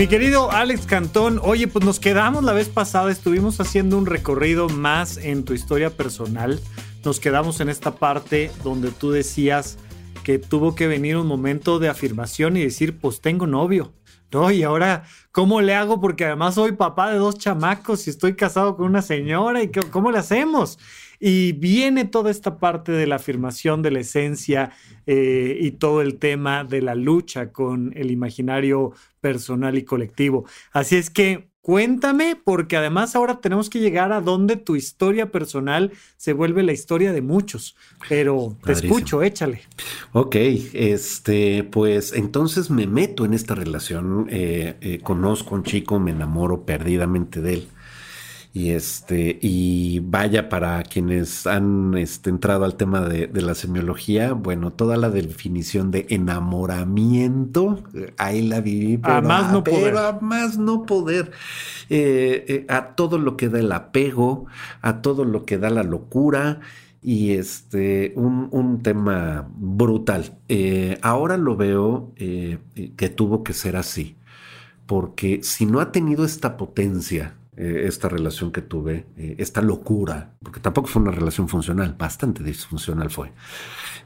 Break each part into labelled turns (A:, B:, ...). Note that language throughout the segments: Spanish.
A: Mi querido Alex Cantón, oye, pues nos quedamos la vez pasada, estuvimos haciendo un recorrido más en tu historia personal. Nos quedamos en esta parte donde tú decías que tuvo que venir un momento de afirmación y decir, pues tengo novio. No, y ahora, ¿cómo le hago? Porque además soy papá de dos chamacos y estoy casado con una señora. ¿Y cómo le hacemos? Y viene toda esta parte de la afirmación de la esencia eh, y todo el tema de la lucha con el imaginario personal y colectivo. Así es que cuéntame, porque además ahora tenemos que llegar a donde tu historia personal se vuelve la historia de muchos. Pero te escucho, échale.
B: Ok, este, pues entonces me meto en esta relación, eh, eh, conozco a un chico, me enamoro perdidamente de él. Y este, y vaya para quienes han este, entrado al tema de, la semiología, bueno, toda la definición de enamoramiento, ahí la viví, pero a más no poder. A más no poder. Eh, eh, a todo lo que da el apego, a todo lo que da la locura y este, un, tema brutal. Eh, ahora lo veo que tuvo que ser así, porque si no ha tenido esta potencia, eh, esta relación que tuve, eh, esta locura, porque tampoco fue una relación funcional, bastante disfuncional fue.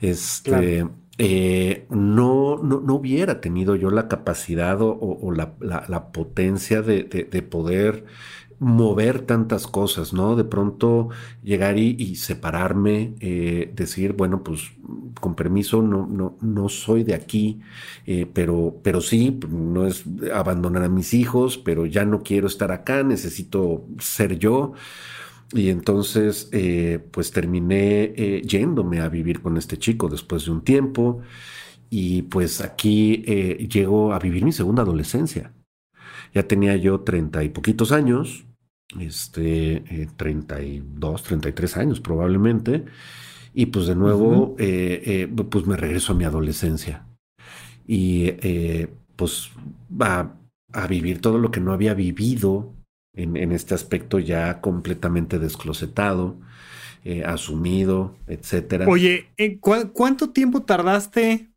B: Este, eh, no, no, no, hubiera tenido yo la capacidad o, la, potencia de, de poder mover tantas cosas, ¿no? De pronto llegar y, separarme, eh, decir, bueno, pues con permiso, no, no, no soy de aquí, eh, pero, pero sí, no es abandonar a mis hijos, pero ya no quiero estar acá, necesito ser yo. Y entonces, eh, pues terminé yéndome a vivir con este chico después de un tiempo. Y pues aquí llego a vivir mi segunda adolescencia. Ya tenía yo treinta y poquitos años, este, eh, 32, 33 años probablemente, y pues de nuevo, eh, eh, pues me regreso a mi adolescencia. Y pues a, a, vivir todo lo que no había vivido en, en este aspecto ya completamente desclosetado, asumido, etcétera.
A: Oye, ¿cuánto tiempo tardaste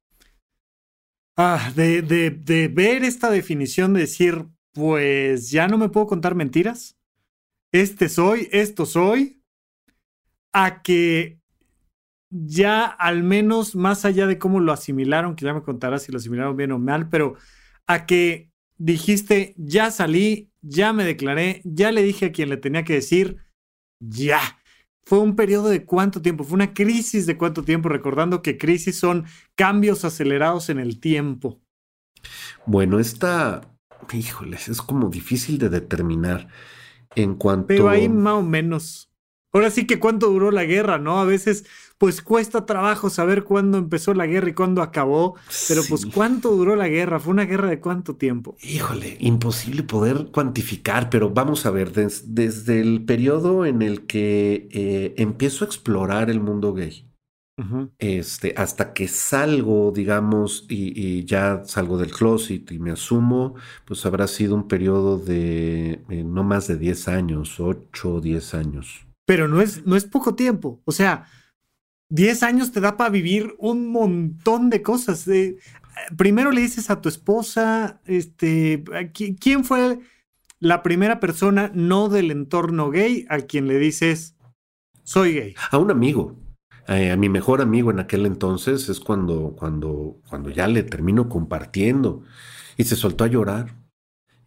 A: ah, de, de, de ver esta definición de decir, pues ya no me puedo contar mentiras? este soy, esto soy, a que ya al menos más allá de cómo lo asimilaron, que ya me contarás si lo asimilaron bien o mal, pero a que dijiste, ya salí, ya me declaré, ya le dije a quien le tenía que decir, ya. Fue un periodo de cuánto tiempo, fue una crisis de cuánto tiempo, recordando que crisis son cambios acelerados en el tiempo.
B: Bueno, esta, híjoles, es como difícil de determinar. En cuanto.
A: Pero ahí más o menos. Ahora sí que cuánto duró la guerra, ¿no? A veces, pues cuesta trabajo saber cuándo empezó la guerra y cuándo acabó. Pero pues cuánto duró la guerra. ¿Fue una guerra de cuánto tiempo?
B: Híjole, imposible poder cuantificar, pero vamos a ver, desde el periodo en el que eh, empiezo a explorar el mundo gay este, hasta que salgo, digamos, y, ya salgo del closet y me asumo, pues habrá sido un periodo de eh, no más de 10 años, 8 o 10 años.
A: Pero no es, no es poco tiempo. O sea, 10 años te da para vivir un montón de cosas. primero le dices a tu esposa, este, ¿quién fue la primera persona no del entorno gay a quien le dices, soy gay?
B: A un amigo. Eh, a mi mejor amigo en aquel entonces es cuando, cuando, cuando ya le termino compartiendo y se soltó a llorar.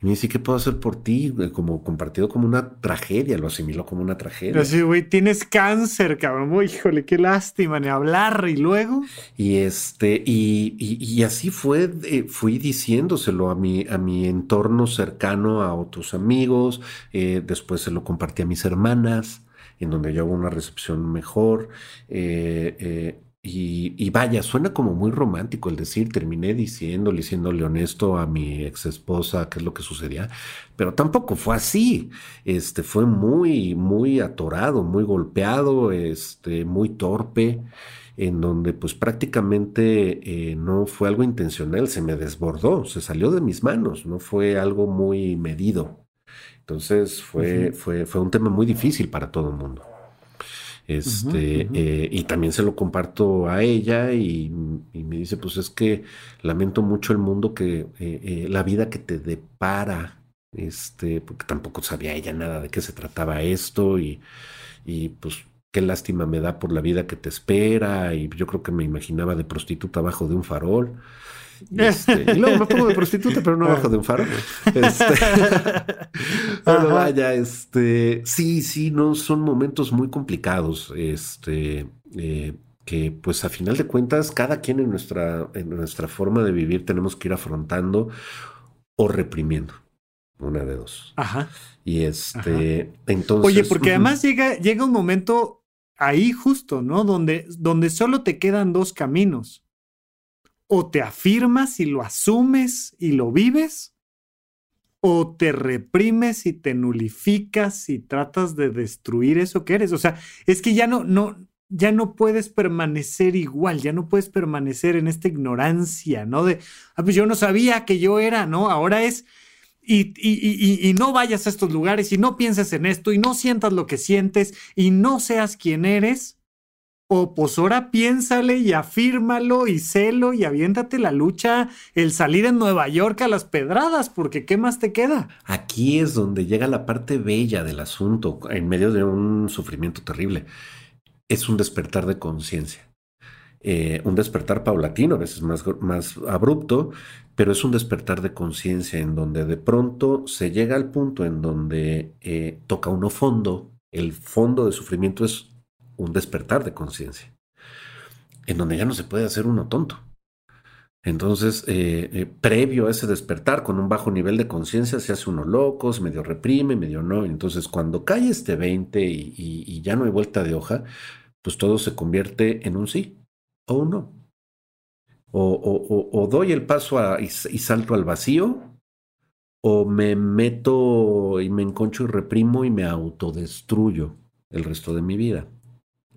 B: Y me dice, ¿qué puedo hacer por ti? Como compartido como una tragedia, lo asimiló como una tragedia.
A: Pero sí, güey, tienes cáncer, cabrón. híjole, qué lástima, ni hablar. Y luego.
B: Y este, y, y, así fue, eh, fui diciéndoselo a mi, a mi entorno cercano, a otros amigos. Eh, después se lo compartí a mis hermanas en donde yo hago una recepción mejor. Eh, eh, y, vaya, suena como muy romántico el decir, terminé diciéndole, diciéndole honesto a mi ex esposa qué es lo que sucedía, pero tampoco fue así. Este fue muy, muy atorado, muy golpeado, este, muy torpe, en donde pues prácticamente eh, no fue algo intencional, se me desbordó, se salió de mis manos, no fue algo muy medido. Entonces fue, fue, fue un tema muy difícil para todo el mundo. Este, eh, y también se lo comparto a ella y, me dice, pues es que lamento mucho el mundo que, eh, eh, la vida que te depara, este, porque tampoco sabía ella nada de qué se trataba esto y, y pues qué lástima me da por la vida que te espera y yo creo que me imaginaba de prostituta abajo de un farol. Este, y, luego me pongo de prostituta, pero no abajo de un faro. Este, pero vaya, este, sí, sí, no, son momentos muy complicados. Este, eh, que pues a final de cuentas, cada quien en nuestra, en nuestra forma de vivir tenemos que ir afrontando o reprimiendo. Una de dos.
A: Ajá.
B: Y este, entonces.
A: Oye, porque además llega, llega un momento ahí justo, ¿no? Donde, donde solo te quedan dos caminos o te afirmas y lo asumes y lo vives, o te reprimes y te nulificas y tratas de destruir eso que eres. O sea, es que ya no, no, ya no puedes permanecer igual, ya no puedes permanecer en esta ignorancia, ¿no? De, ah, pues yo no sabía que yo era, ¿no? Ahora es, y, y, y, no vayas a estos lugares y no pienses en esto y no sientas lo que sientes y no seas quien eres o pues ahora piénsale y afírmalo y celo y aviéntate la lucha, el salir en Nueva York a las pedradas, porque ¿qué más te queda?
B: Aquí es donde llega la parte bella del asunto, en medio de un sufrimiento terrible. Es un despertar de conciencia. Eh, un despertar paulatino, a veces más, más abrupto, pero es un despertar de conciencia en donde de pronto se llega al punto en donde eh, toca uno fondo. El fondo de sufrimiento es un despertar de conciencia, en donde ya no se puede hacer uno tonto. Entonces, eh, eh, previo a ese despertar, con un bajo nivel de conciencia, se hace uno loco, medio reprime, medio no. Entonces, cuando cae este 20 y, ya no hay vuelta de hoja, pues todo se convierte en un sí o un no. O, doy el paso y, y, salto al vacío, o me meto y me enconcho y reprimo y me autodestruyo el resto de mi vida.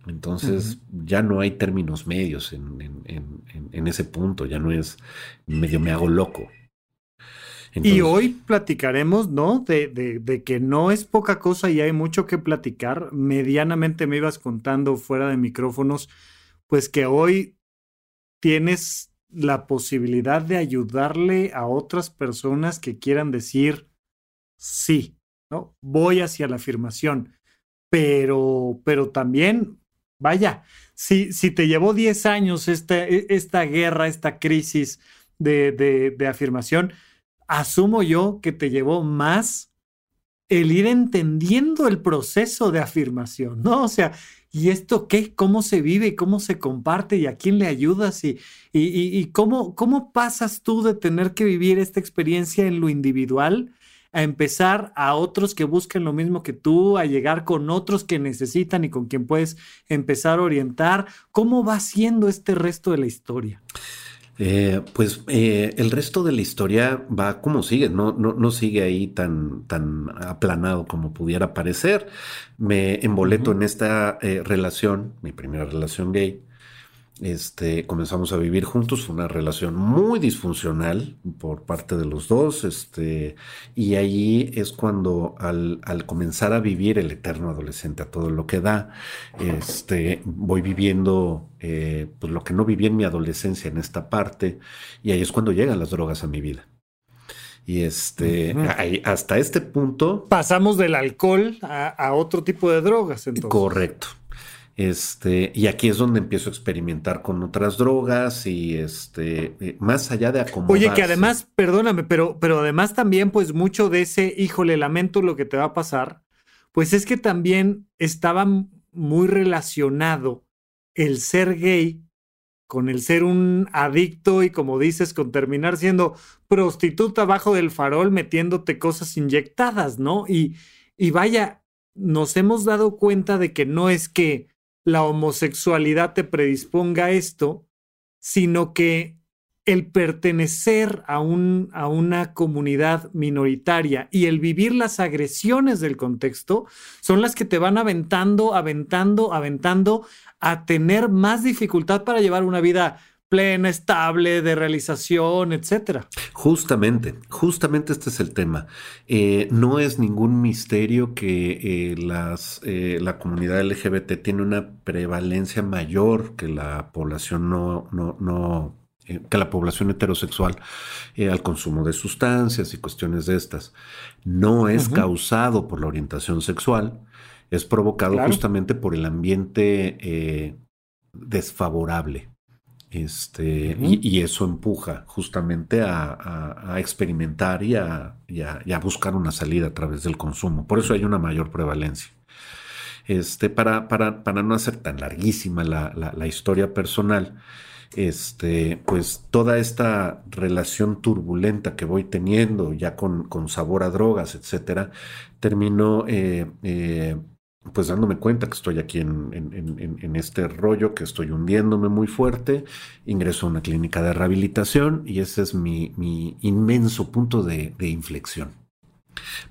B: Entonces ya no hay términos medios en, ese punto, ya no es medio me hago loco.
A: y hoy platicaremos, ¿no? De, de, que no es poca cosa y hay mucho que platicar. Medianamente me ibas contando fuera de micrófonos, pues que hoy tienes la posibilidad de ayudarle a otras personas que quieran decir sí, ¿no? Voy hacia la afirmación. Pero, pero también Vaya, si, si te llevó 10 años esta, e, esta guerra, esta crisis de, de, afirmación, asumo yo que te llevó más el ir entendiendo el proceso de afirmación, ¿no? O sea, ¿y esto qué? ¿Cómo se vive? ¿Cómo se comparte? ¿Y a quién le ayudas? ¿Y, y, y cómo, cómo pasas tú de tener que vivir esta experiencia en lo individual a empezar a otros que busquen lo mismo que tú, a llegar con otros que necesitan y con quien puedes empezar a orientar. ¿Cómo va siendo este resto de la historia?
B: Eh, pues eh, el resto de la historia va como sigue, no, no, no, sigue ahí tan, tan aplanado como pudiera parecer. Me emboleto en esta eh, relación, mi primera relación gay, este, comenzamos a vivir juntos, fue una relación muy disfuncional por parte de los dos, este, y ahí es cuando al, comenzar a vivir el eterno adolescente a todo lo que da, este, voy viviendo eh, pues lo que no viví en mi adolescencia en esta parte, y ahí es cuando llegan las drogas a mi vida. Y este, hasta este punto.
A: Pasamos del alcohol a, a otro tipo de drogas, entonces.
B: Correcto. Este, y aquí es donde empiezo a experimentar con otras drogas y este, eh, más allá de acomodarse.
A: Oye, que además, perdóname, pero, pero además también, pues mucho de ese, híjole, lamento lo que te va a pasar, pues es que también estaba muy relacionado el ser gay con el ser un adicto y como dices, con terminar siendo prostituta bajo del farol metiéndote cosas inyectadas, ¿no? Y, y vaya, nos hemos dado cuenta de que no es que la homosexualidad te predisponga a esto, sino que el pertenecer a, un, a una comunidad minoritaria y el vivir las agresiones del contexto son las que te van aventando, aventando, aventando a tener más dificultad para llevar una vida plena, estable, de realización, etcétera.
B: Justamente, justamente este es el tema. Eh, no es ningún misterio que eh, las, eh, la comunidad LGBT tiene una prevalencia mayor que la población no, no, no que la población heterosexual al consumo de sustancias y cuestiones de estas. No es causado por la orientación sexual, es provocado justamente por el ambiente desfavorable este, y, eso empuja justamente a, experimentar y a, buscar una salida a través del consumo. Por eso hay una mayor prevalencia. Este, para, para, para no hacer tan larguísima la, historia personal, este, pues toda esta relación turbulenta que voy teniendo ya con, con sabor a drogas, etcétera, terminó eh, eh, pues dándome cuenta que estoy aquí en, este rollo, que estoy hundiéndome muy fuerte, ingreso a una clínica de rehabilitación y ese es mi, inmenso punto de, inflexión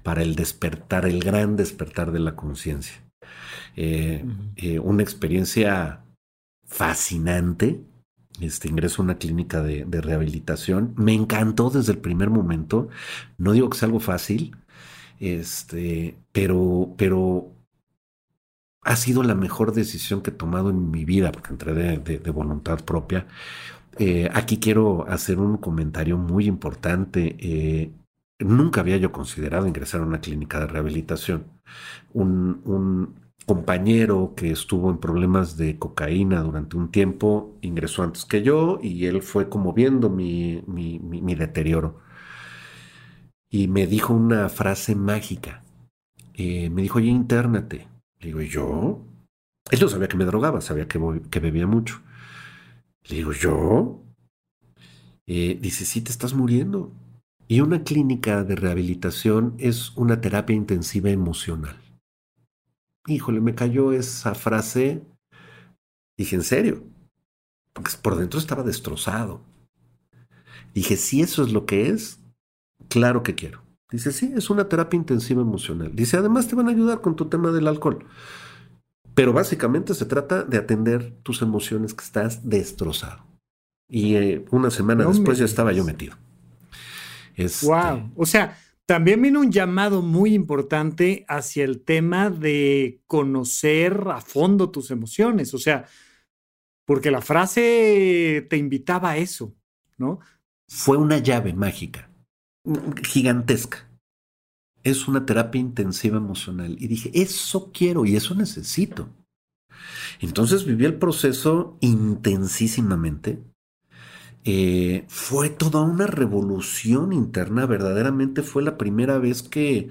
B: para el despertar, el gran despertar de la conciencia. Eh, eh, una experiencia fascinante. Este ingreso a una clínica de, de rehabilitación. Me encantó desde el primer momento. No digo que sea algo fácil, este, pero, pero ha sido la mejor decisión que he tomado en mi vida, porque entré de, voluntad propia. Eh, aquí quiero hacer un comentario muy importante. Eh, nunca había yo considerado ingresar a una clínica de rehabilitación. Un, compañero que estuvo en problemas de cocaína durante un tiempo ingresó antes que yo y él fue como viendo mi, deterioro. Y me dijo una frase mágica. Eh, me dijo, oye, internate le digo, ¿yo? Él no sabía que me drogaba, sabía que, que bebía mucho. Le digo, ¿yo? Eh, dice, sí, te estás muriendo. Y una clínica de rehabilitación es una terapia intensiva emocional. Híjole, me cayó esa frase. Dije, ¿en serio? Porque por dentro estaba destrozado. Dije, si eso es lo que es, claro que quiero. Dice, sí, es una terapia intensiva emocional. Dice, además te van a ayudar con tu tema del alcohol. Pero básicamente se trata de atender tus emociones que estás destrozado. Y eh, una semana después ya estaba yo metido.
A: Wow. Este o sea, también viene un llamado muy importante hacia el tema de conocer a fondo tus emociones. O sea, porque la frase te invitaba a eso, ¿no?
B: Fue una llave mágica gigantesca. Es una terapia intensiva emocional. Y dije, eso quiero y eso necesito. Entonces viví el proceso intensísimamente. Eh, fue toda una revolución interna, verdaderamente fue la primera vez que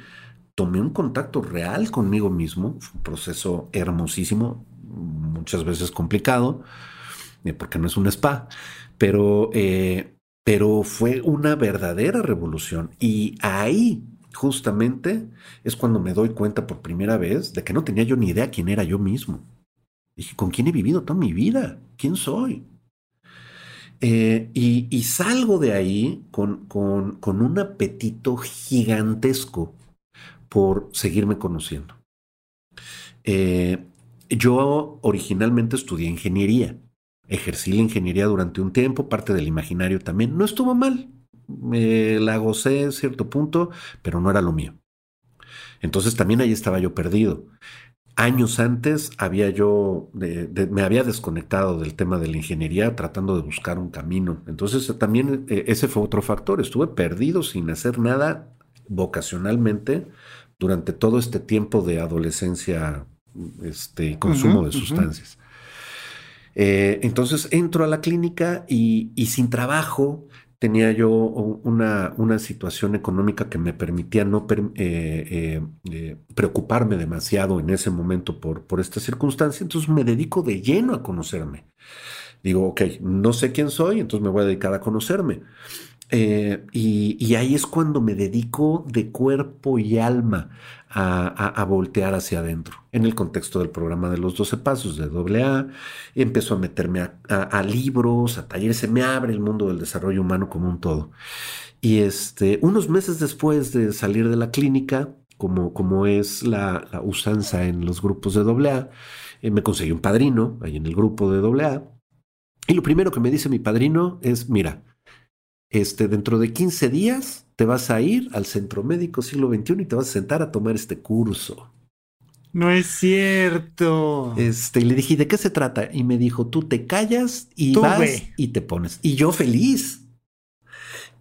B: tomé un contacto real conmigo mismo. Fue un proceso hermosísimo, muchas veces complicado, eh, porque no es un spa, pero eh, pero fue una verdadera revolución y ahí justamente es cuando me doy cuenta por primera vez de que no tenía yo ni idea quién era yo mismo. Dije, ¿con quién he vivido toda mi vida? ¿Quién soy? Eh, y, salgo de ahí con, con, un apetito gigantesco por seguirme conociendo. Eh, yo originalmente estudié ingeniería Ejercí la ingeniería durante un tiempo, parte del imaginario también. No estuvo mal. Me la gocé en cierto punto, pero no era lo mío. Entonces también ahí estaba yo perdido. Años antes había yo, me había desconectado del tema de la ingeniería tratando de buscar un camino. Entonces también eh, ese fue otro factor. Estuve perdido sin hacer nada vocacionalmente durante todo este tiempo de adolescencia, este consumo de sustancias. Eh, entonces entro a la clínica y, sin trabajo tenía yo una, una, situación económica que me permitía no eh, eh, preocuparme demasiado en ese momento por, por esta circunstancia. Entonces me dedico de lleno a conocerme. Digo, ok, no sé quién soy, entonces me voy a dedicar a conocerme. Eh, y, ahí es cuando me dedico de cuerpo y alma a, voltear hacia adentro. En el contexto del programa de los 12 pasos de AA, empiezo a meterme a, libros, a talleres, se me abre el mundo del desarrollo humano como un todo. Y este, unos meses después de salir de la clínica, como, como es la, usanza en los grupos de AA, eh, me conseguí un padrino ahí en el grupo de AA. Y lo primero que me dice mi padrino es, mira, este, dentro de 15 días te vas a ir al Centro Médico Siglo XXI y te vas a sentar a tomar este curso.
A: No es cierto.
B: Este, y le dije, ¿de qué se trata? Y me dijo, tú te callas y vas y te pones. Y yo feliz.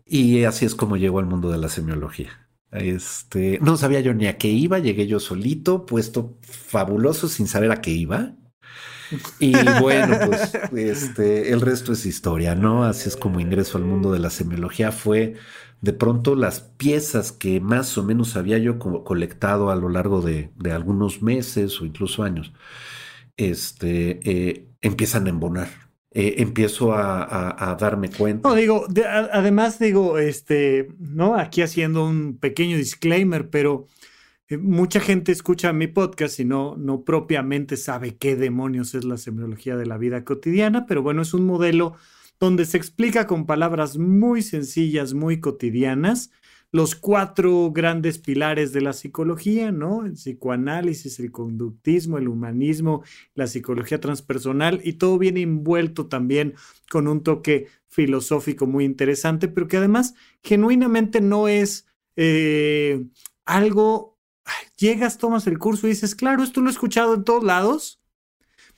B: Y así es como llegó al mundo de la semiología. Este, no sabía yo ni a qué iba, llegué yo solito, puesto fabuloso sin saber a qué iba. Y bueno, pues este, el resto es historia, ¿no? Así es como ingreso al mundo de la semiología. Fue de pronto las piezas que más o menos había yo colectado a lo largo de, algunos meses o incluso años, este, eh, empiezan a embonar. Eh, empiezo a, darme cuenta.
A: No, digo, además digo, este, ¿no? Aquí haciendo un pequeño disclaimer, pero eh, mucha gente escucha mi podcast y no, no propiamente sabe qué demonios es la semiología de la vida cotidiana, pero bueno, es un modelo donde se explica con palabras muy sencillas, muy cotidianas, los cuatro grandes pilares de la psicología, ¿no? El psicoanálisis, el conductismo, el humanismo, la psicología transpersonal, y todo viene envuelto también con un toque filosófico muy interesante, pero que además genuinamente no es eh, algo llegas, tomas el curso y dices, claro, esto lo he escuchado en todos lados,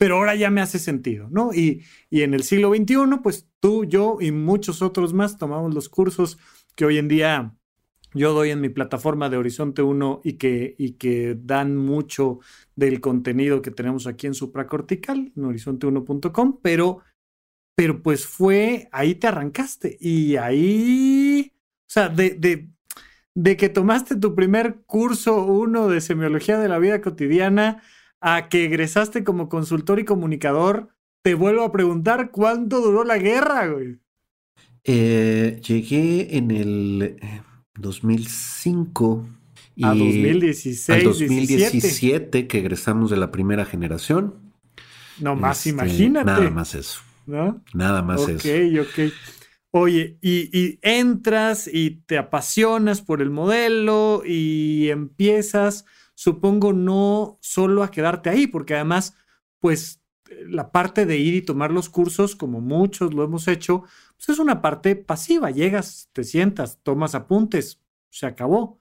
A: pero ahora ya me hace sentido, ¿no? Y, y en el siglo XXI, pues tú, yo y muchos otros más tomamos los cursos que hoy en día yo doy en mi plataforma de Horizonte 1 y que, y que dan mucho del contenido que tenemos aquí en Supracortical, en horizonte1.com, pero, pero pues fue, ahí te arrancaste y ahí, o sea, de, de de que tomaste tu primer curso uno de semiología de la vida cotidiana a que egresaste como consultor y comunicador, te vuelvo a preguntar cuánto duró la guerra, güey.
B: Eh, llegué en el 2005. Eh,
A: y a 2016.
B: 2017, que egresamos de la primera generación.
A: No más, este, imagínate.
B: Nada más eso. ¿No? Nada más eso.
A: Ok, ok. Oye, y, entras y te apasionas por el modelo y empiezas, supongo, no solo a quedarte ahí, porque además, pues la parte de ir y tomar los cursos, como muchos lo hemos hecho, pues es una parte pasiva. Llegas, te sientas, tomas apuntes, se acabó.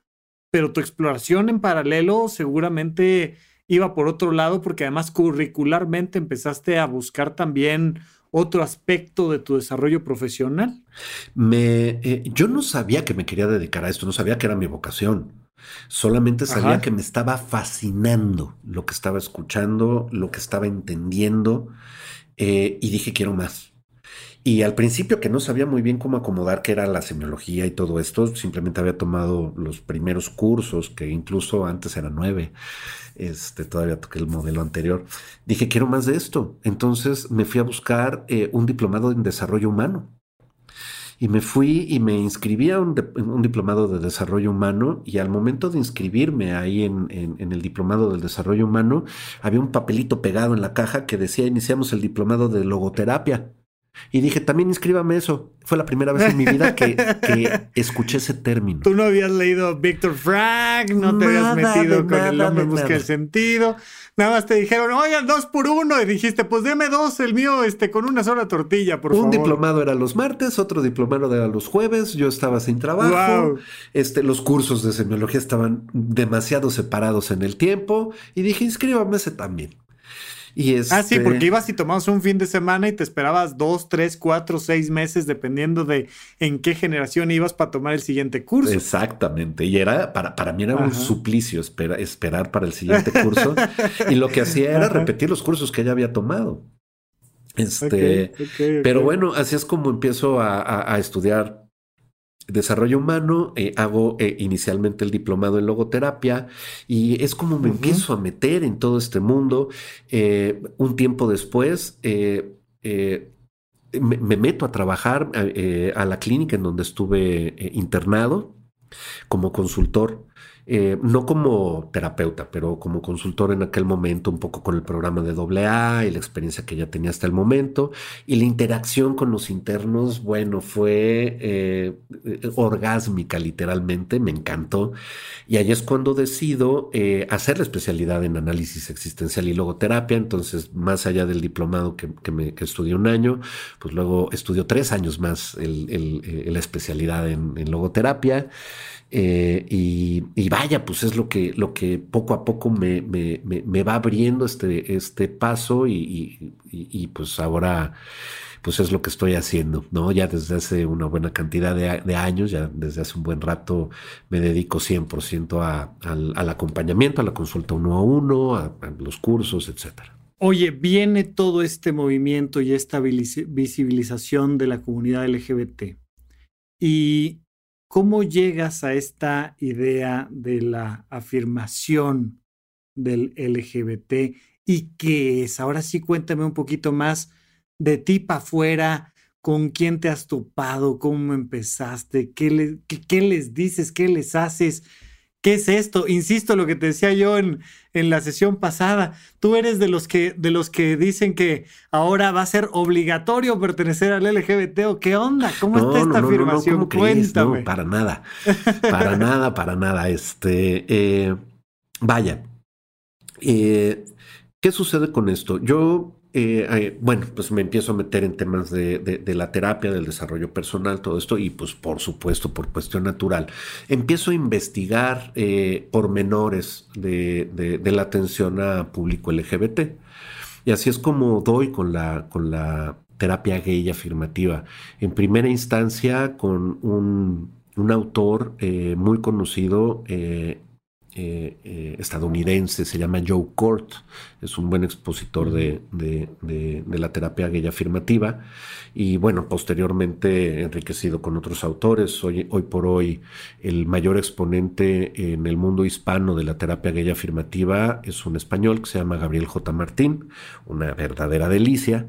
A: Pero tu exploración en paralelo seguramente iba por otro lado, porque además curricularmente empezaste a buscar también otro aspecto de tu desarrollo profesional?
B: Me, eh, yo no sabía que me quería dedicar a esto, no sabía que era mi vocación. Solamente sabía que me estaba fascinando lo que estaba escuchando, lo que estaba entendiendo, eh, y dije quiero más. Y al principio que no sabía muy bien cómo acomodar qué era la semiología y todo esto, simplemente había tomado los primeros cursos, que incluso antes eran nueve, este, todavía toqué el modelo anterior. Dije, quiero más de esto. Entonces me fui a buscar eh, un diplomado en desarrollo humano. Y me fui y me inscribí a un, diplomado de desarrollo humano y al momento de inscribirme ahí en, en, el diplomado del desarrollo humano, había un papelito pegado en la caja que decía iniciamos el diplomado de logoterapia. Y dije, también inscríbame eso. Fue la primera vez en mi vida que, escuché ese término.
A: Tú no habías leído Víctor Frank, no te habías metido con el hombre busca el sentido. Nada más te dijeron, oigan, dos por uno. Y dijiste, pues deme dos, el mío, este, con una sola tortilla, por
B: Un
A: favor.
B: Un diplomado era los martes, otro diplomado era los jueves. Yo estaba sin trabajo. Este, los cursos de semiología estaban demasiado separados en el tiempo. Y dije, inscríbame ese también.
A: Ah, sí, porque este ibas y tomabas un fin de semana y te esperabas dos, tres, cuatro, seis meses, dependiendo de en qué generación ibas para tomar el siguiente curso.
B: Exactamente. Y era, para, para mí era un suplicio esperar para el siguiente curso. y lo que hacía era repetir los cursos que ya había tomado. Este, pero bueno, así es como empiezo a estudiar desarrollo humano, eh, hago eh, inicialmente el diplomado en logoterapia y es como me empiezo a meter en todo este mundo. Eh, un tiempo después me, meto a trabajar a la clínica en donde estuve internado como consultor eh, no como terapeuta, pero como consultor en aquel momento, un poco con el programa de AA y la experiencia que ya tenía hasta el momento. Y la interacción con los internos, bueno, fue eh, orgásmica literalmente, me encantó. Y ahí es cuando decido eh, hacer la especialidad en análisis existencial y logoterapia. Entonces, más allá del diplomado que, me, estudié un año, pues luego estudio tres años más la especialidad en, logoterapia. Eh, y, vaya, pues es lo que, lo que poco a poco me, me, va abriendo este, este paso y, pues ahora pues es lo que estoy haciendo, ¿no? Ya desde hace una buena cantidad de, años, ya desde hace un buen rato me dedico 100% a, al, acompañamiento, a la consulta uno a uno, a, a los cursos, etcétera.
A: Oye, viene todo este movimiento y esta visibilización de la comunidad LGBT. Y ¿Cómo llegas a esta idea de la afirmación del LGBT y qué es? Ahora sí, cuéntame un poquito más de ti para afuera, con quién te has topado, cómo empezaste, qué, qué les dices, qué les haces. ¿Qué es esto? Insisto, lo que te decía yo en, en, la sesión pasada. Tú eres de los que de los que dicen que ahora va a ser obligatorio pertenecer al LGBT o qué onda? ¿Cómo está esta afirmación? Cuéntame.
B: No, para nada. Para nada, para nada. Este, eh, vaya. Eh, ¿Qué sucede con esto? Yo eh, bueno, pues me empiezo a meter en temas de, la terapia, del desarrollo personal, todo esto, y pues por supuesto, por cuestión natural, empiezo a investigar eh, pormenores de, la atención a público LGBT. Y así es como doy con la, con la terapia gay afirmativa. En primera instancia, con un, autor eh, muy conocido, eh, eh, estadounidense, se llama Joe Court, es un buen expositor de, la terapia gay afirmativa y bueno, posteriormente enriquecido con otros autores, hoy, hoy por hoy el mayor exponente en el mundo hispano de la terapia gay afirmativa es un español que se llama Gabriel J. Martín, una verdadera delicia.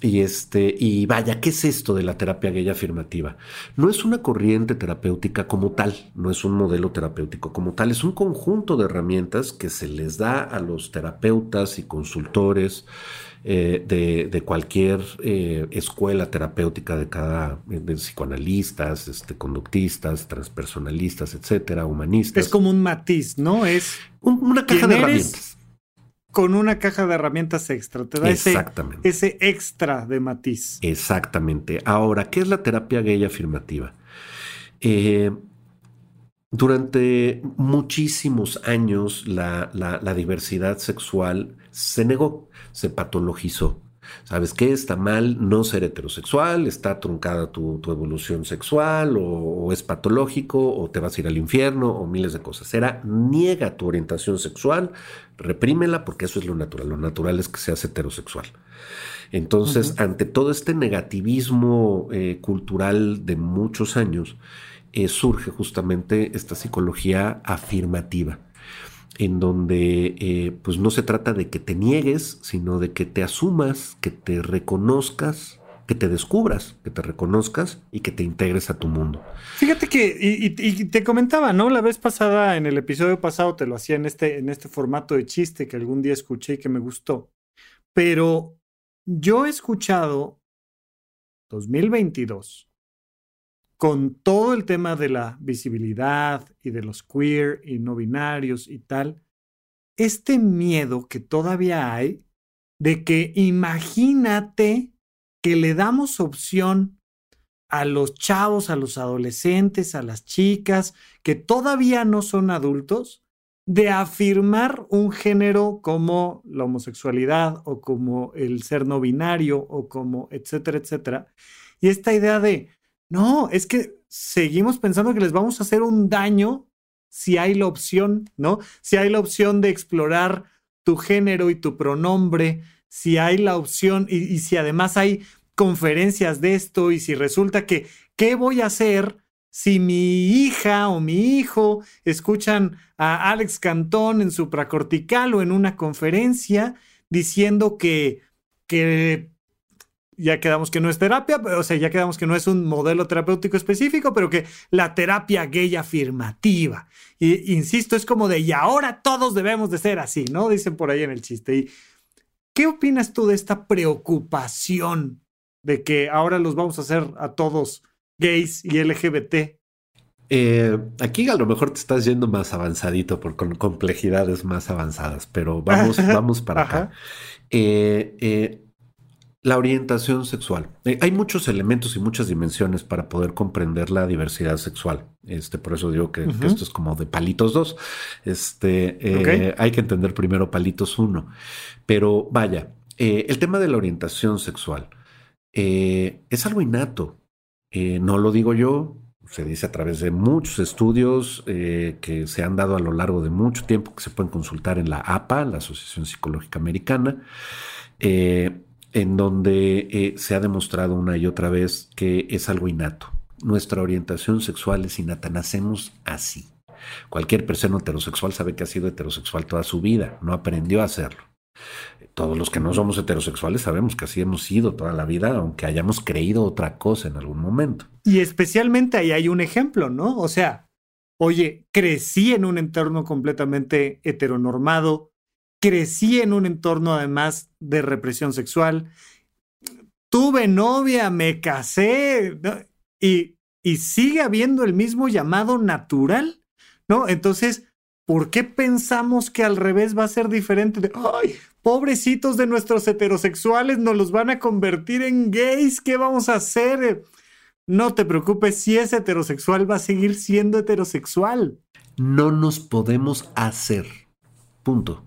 B: Y este, y vaya, ¿qué es esto de la terapia gay afirmativa? No es una corriente terapéutica como tal, no es un modelo terapéutico como tal, es un conjunto de herramientas que se les da a los terapeutas y consultores eh, de, cualquier eh, escuela terapéutica de cada de psicoanalistas, este, conductistas, transpersonalistas, etcétera, humanistas.
A: Es como un matiz, ¿no? Es
B: una caja de herramientas
A: con una caja de herramientas extra. Te da ese, ese, extra de matiz.
B: Exactamente. Ahora, ¿qué es la terapia gay afirmativa? Eh, durante muchísimos años la, la, diversidad sexual se negó, se patologizó. ¿Sabes qué? Está mal no ser heterosexual, está truncada tu, evolución sexual, o, es patológico, o te vas a ir al infierno, o miles de cosas. Era niega tu orientación sexual, reprímela, porque eso es lo natural. Lo natural es que seas heterosexual. Entonces, ante todo este negativismo eh, cultural de muchos años, eh, surge justamente esta psicología afirmativa en donde eh, pues no se trata de que te niegues, sino de que te asumas, que te reconozcas, que te descubras, que te reconozcas y que te integres a tu mundo.
A: Fíjate que, y, te comentaba, ¿no? La vez pasada, en el episodio pasado, te lo hacía en este, en este formato de chiste que algún día escuché y que me gustó. Pero yo he escuchado 2022 con todo el tema de la visibilidad y de los queer y no binarios y tal, este miedo que todavía hay de que imagínate que le damos opción a los chavos, a los adolescentes, a las chicas que todavía no son adultos, de afirmar un género como la homosexualidad o como el ser no binario o como etcétera, etcétera. Y esta idea de, no, es que seguimos pensando que les vamos a hacer un daño si hay la opción, ¿no? Si hay la opción de explorar tu género y tu pronombre, si hay la opción y, si además hay conferencias de esto y si resulta que, ¿qué voy a hacer si mi hija o mi hijo escuchan a Alex Cantón en supracortical o en una conferencia diciendo que, que ya quedamos que no es terapia, o sea, ya quedamos que no es un modelo terapéutico específico, pero que la terapia gay afirmativa. Y insisto, es como de, y ahora todos debemos de ser así, ¿no? Dicen por ahí en el chiste. ¿Y qué opinas tú de esta preocupación de que ahora los vamos a hacer a todos gays y LGBT?
B: Eh, aquí a lo mejor te estás yendo más avanzadito por con complejidades más avanzadas, pero vamos, vamos para acá. Eh, eh, la orientación sexual. Eh, hay muchos elementos y muchas dimensiones para poder comprender la diversidad sexual. Este, por eso digo que, esto es como de palitos dos. Este, eh, hay que entender primero palitos uno. Pero vaya, eh, el tema de la orientación sexual es algo innato. no lo digo yo, se dice a través de muchos estudios que se han dado a lo largo de mucho tiempo, que se pueden consultar en la APA, la Asociación Psicológica Americana en donde eh, se ha demostrado una y otra vez que es algo innato. Nuestra orientación sexual es innata, nacemos así. Cualquier persona heterosexual sabe que ha sido heterosexual toda su vida, no aprendió a hacerlo. Todos los que no somos heterosexuales sabemos que así hemos sido toda la vida, aunque hayamos creído otra cosa en algún momento.
A: Y especialmente ahí hay un ejemplo, ¿no? O sea, oye, crecí en un entorno completamente heteronormado, crecí en un entorno además de represión sexual, tuve novia, me casé y, y sigue habiendo el mismo llamado natural, ¿no? Entonces, ¿por qué pensamos que al revés va a ser diferente? De, Ay, pobrecitos de nuestros heterosexuales, nos los van a convertir en gays, ¿qué vamos a hacer? No te preocupes, si es heterosexual, va a seguir siendo heterosexual.
B: No nos podemos hacer. Punto.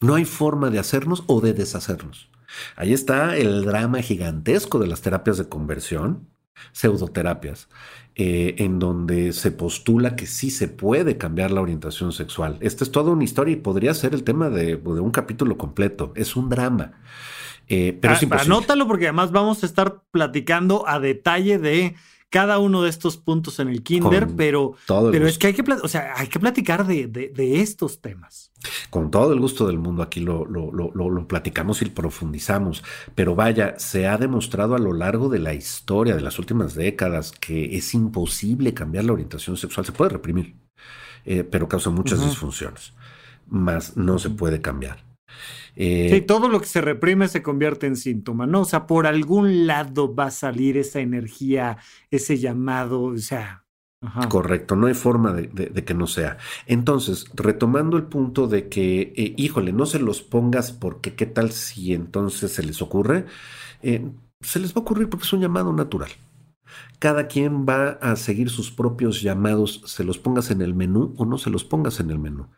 B: No hay forma de hacernos o de deshacernos. Ahí está el drama gigantesco de las terapias de conversión, pseudoterapias, eh, en donde se postula que sí se puede cambiar la orientación sexual. Esta es toda una historia y podría ser el tema de, un capítulo completo. Es un drama. Eh, pero
A: ah, Anótalo porque además vamos a estar platicando a detalle de cada uno de estos puntos en el kinder, pero, pero es que hay que, o sea, hay que platicar de, de, estos temas.
B: Con todo el gusto del mundo aquí lo, lo, lo, platicamos y profundizamos, pero vaya, se ha demostrado a lo largo de la historia, de las últimas décadas, que es imposible cambiar la orientación sexual, se puede reprimir, eh, pero causa muchas disfunciones, más no se puede cambiar.
A: Eh, sí, todo lo que se reprime se convierte en síntoma, ¿no? O sea, por algún lado va a salir esa energía, ese llamado, o sea.
B: Correcto, no hay forma de, que no sea. Entonces, retomando el punto de que, eh, híjole, no se los pongas porque qué tal si entonces se les ocurre, eh, se les va a ocurrir porque es un llamado natural cada quien va a seguir sus propios llamados, se los pongas en el menú o no se los pongas en el menú.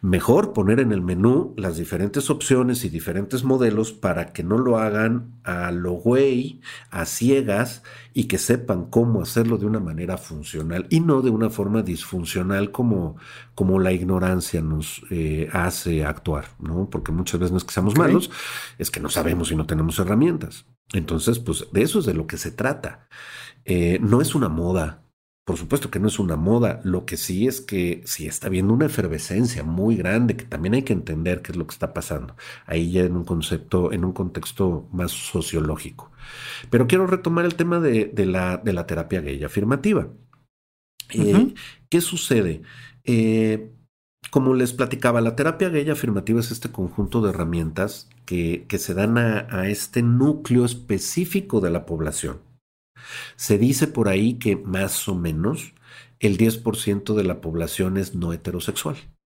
B: Mejor poner en el menú las diferentes opciones y diferentes modelos para que no lo hagan a lo güey, a ciegas y que sepan cómo hacerlo de una manera funcional y no de una forma disfuncional como, como la ignorancia nos eh, hace actuar, ¿no? Porque muchas veces no es que seamos malos, es que no sabemos y no tenemos herramientas. Entonces, pues de eso es de lo que se trata. Eh, no es una moda. Por supuesto que no es una moda. Lo que sí es que sí está habiendo una efervescencia muy grande que también hay que entender qué es lo que está pasando. Ahí ya en un concepto, en un contexto más sociológico. Pero quiero retomar el tema de, la, de la, terapia gay afirmativa. Eh, ¿Qué sucede? Eh, como les platicaba, la terapia gay afirmativa es este conjunto de herramientas que, que se dan a, este núcleo específico de la población. Se dice por ahí que más o menos el 10% de la población es no heterosexual.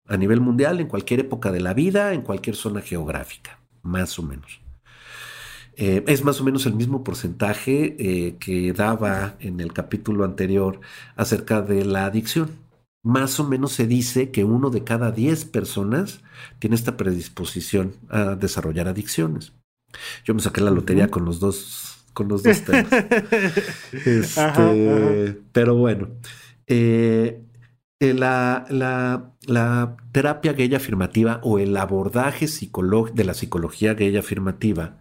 B: A nivel mundial, en cualquier época de la vida, en cualquier zona geográfica, más o menos. Eh, es más o menos el mismo porcentaje eh, que daba en el capítulo anterior acerca de la adicción. Más o menos se dice que uno de cada 10 personas tiene esta predisposición a desarrollar adicciones. Yo me saqué la lotería con los dos con los dos temas. Este, pero bueno, eh, eh, la, la, terapia gay afirmativa o el abordaje de la psicología gay afirmativa,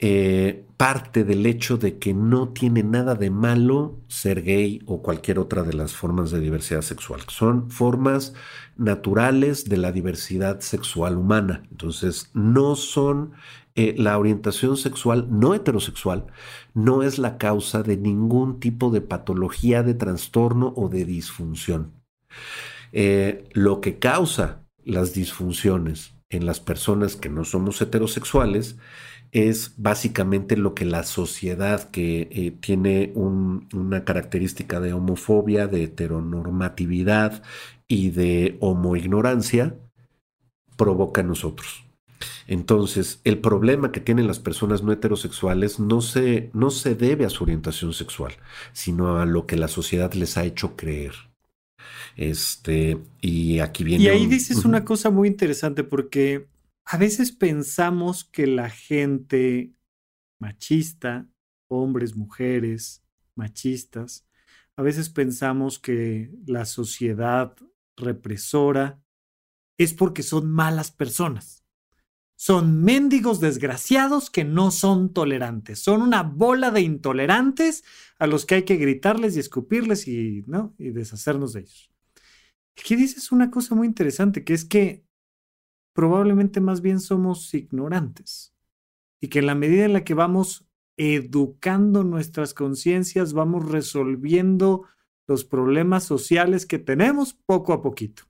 B: eh, parte del hecho de que no tiene nada de malo ser gay o cualquier otra de las formas de diversidad sexual. Son formas naturales de la diversidad sexual humana. Entonces, no son eh, la orientación sexual no heterosexual, no es la causa de ningún tipo de patología, de trastorno o de disfunción. Eh, lo que causa las disfunciones en las personas que no somos heterosexuales es básicamente lo que la sociedad que eh, tiene una característica de homofobia, de heteronormatividad y de homoignorancia provoca en nosotros. Entonces, el problema que tienen las personas no heterosexuales no se, no se debe a su orientación sexual, sino a lo que la sociedad les ha hecho creer. Este, y aquí viene.
A: Y ahí dices una cosa muy interesante porque a veces pensamos que la gente machista, hombres, mujeres, machistas, a veces pensamos que la sociedad represora es porque son malas personas. Son mendigos desgraciados que no son tolerantes. Son una bola de intolerantes a los que hay que gritarles y escupirles y, ¿no? y deshacernos de ellos. Aquí dices una cosa muy interesante, que es que probablemente más bien somos ignorantes y que en la medida en la que vamos educando nuestras conciencias, vamos resolviendo los problemas sociales que tenemos poco a poquito.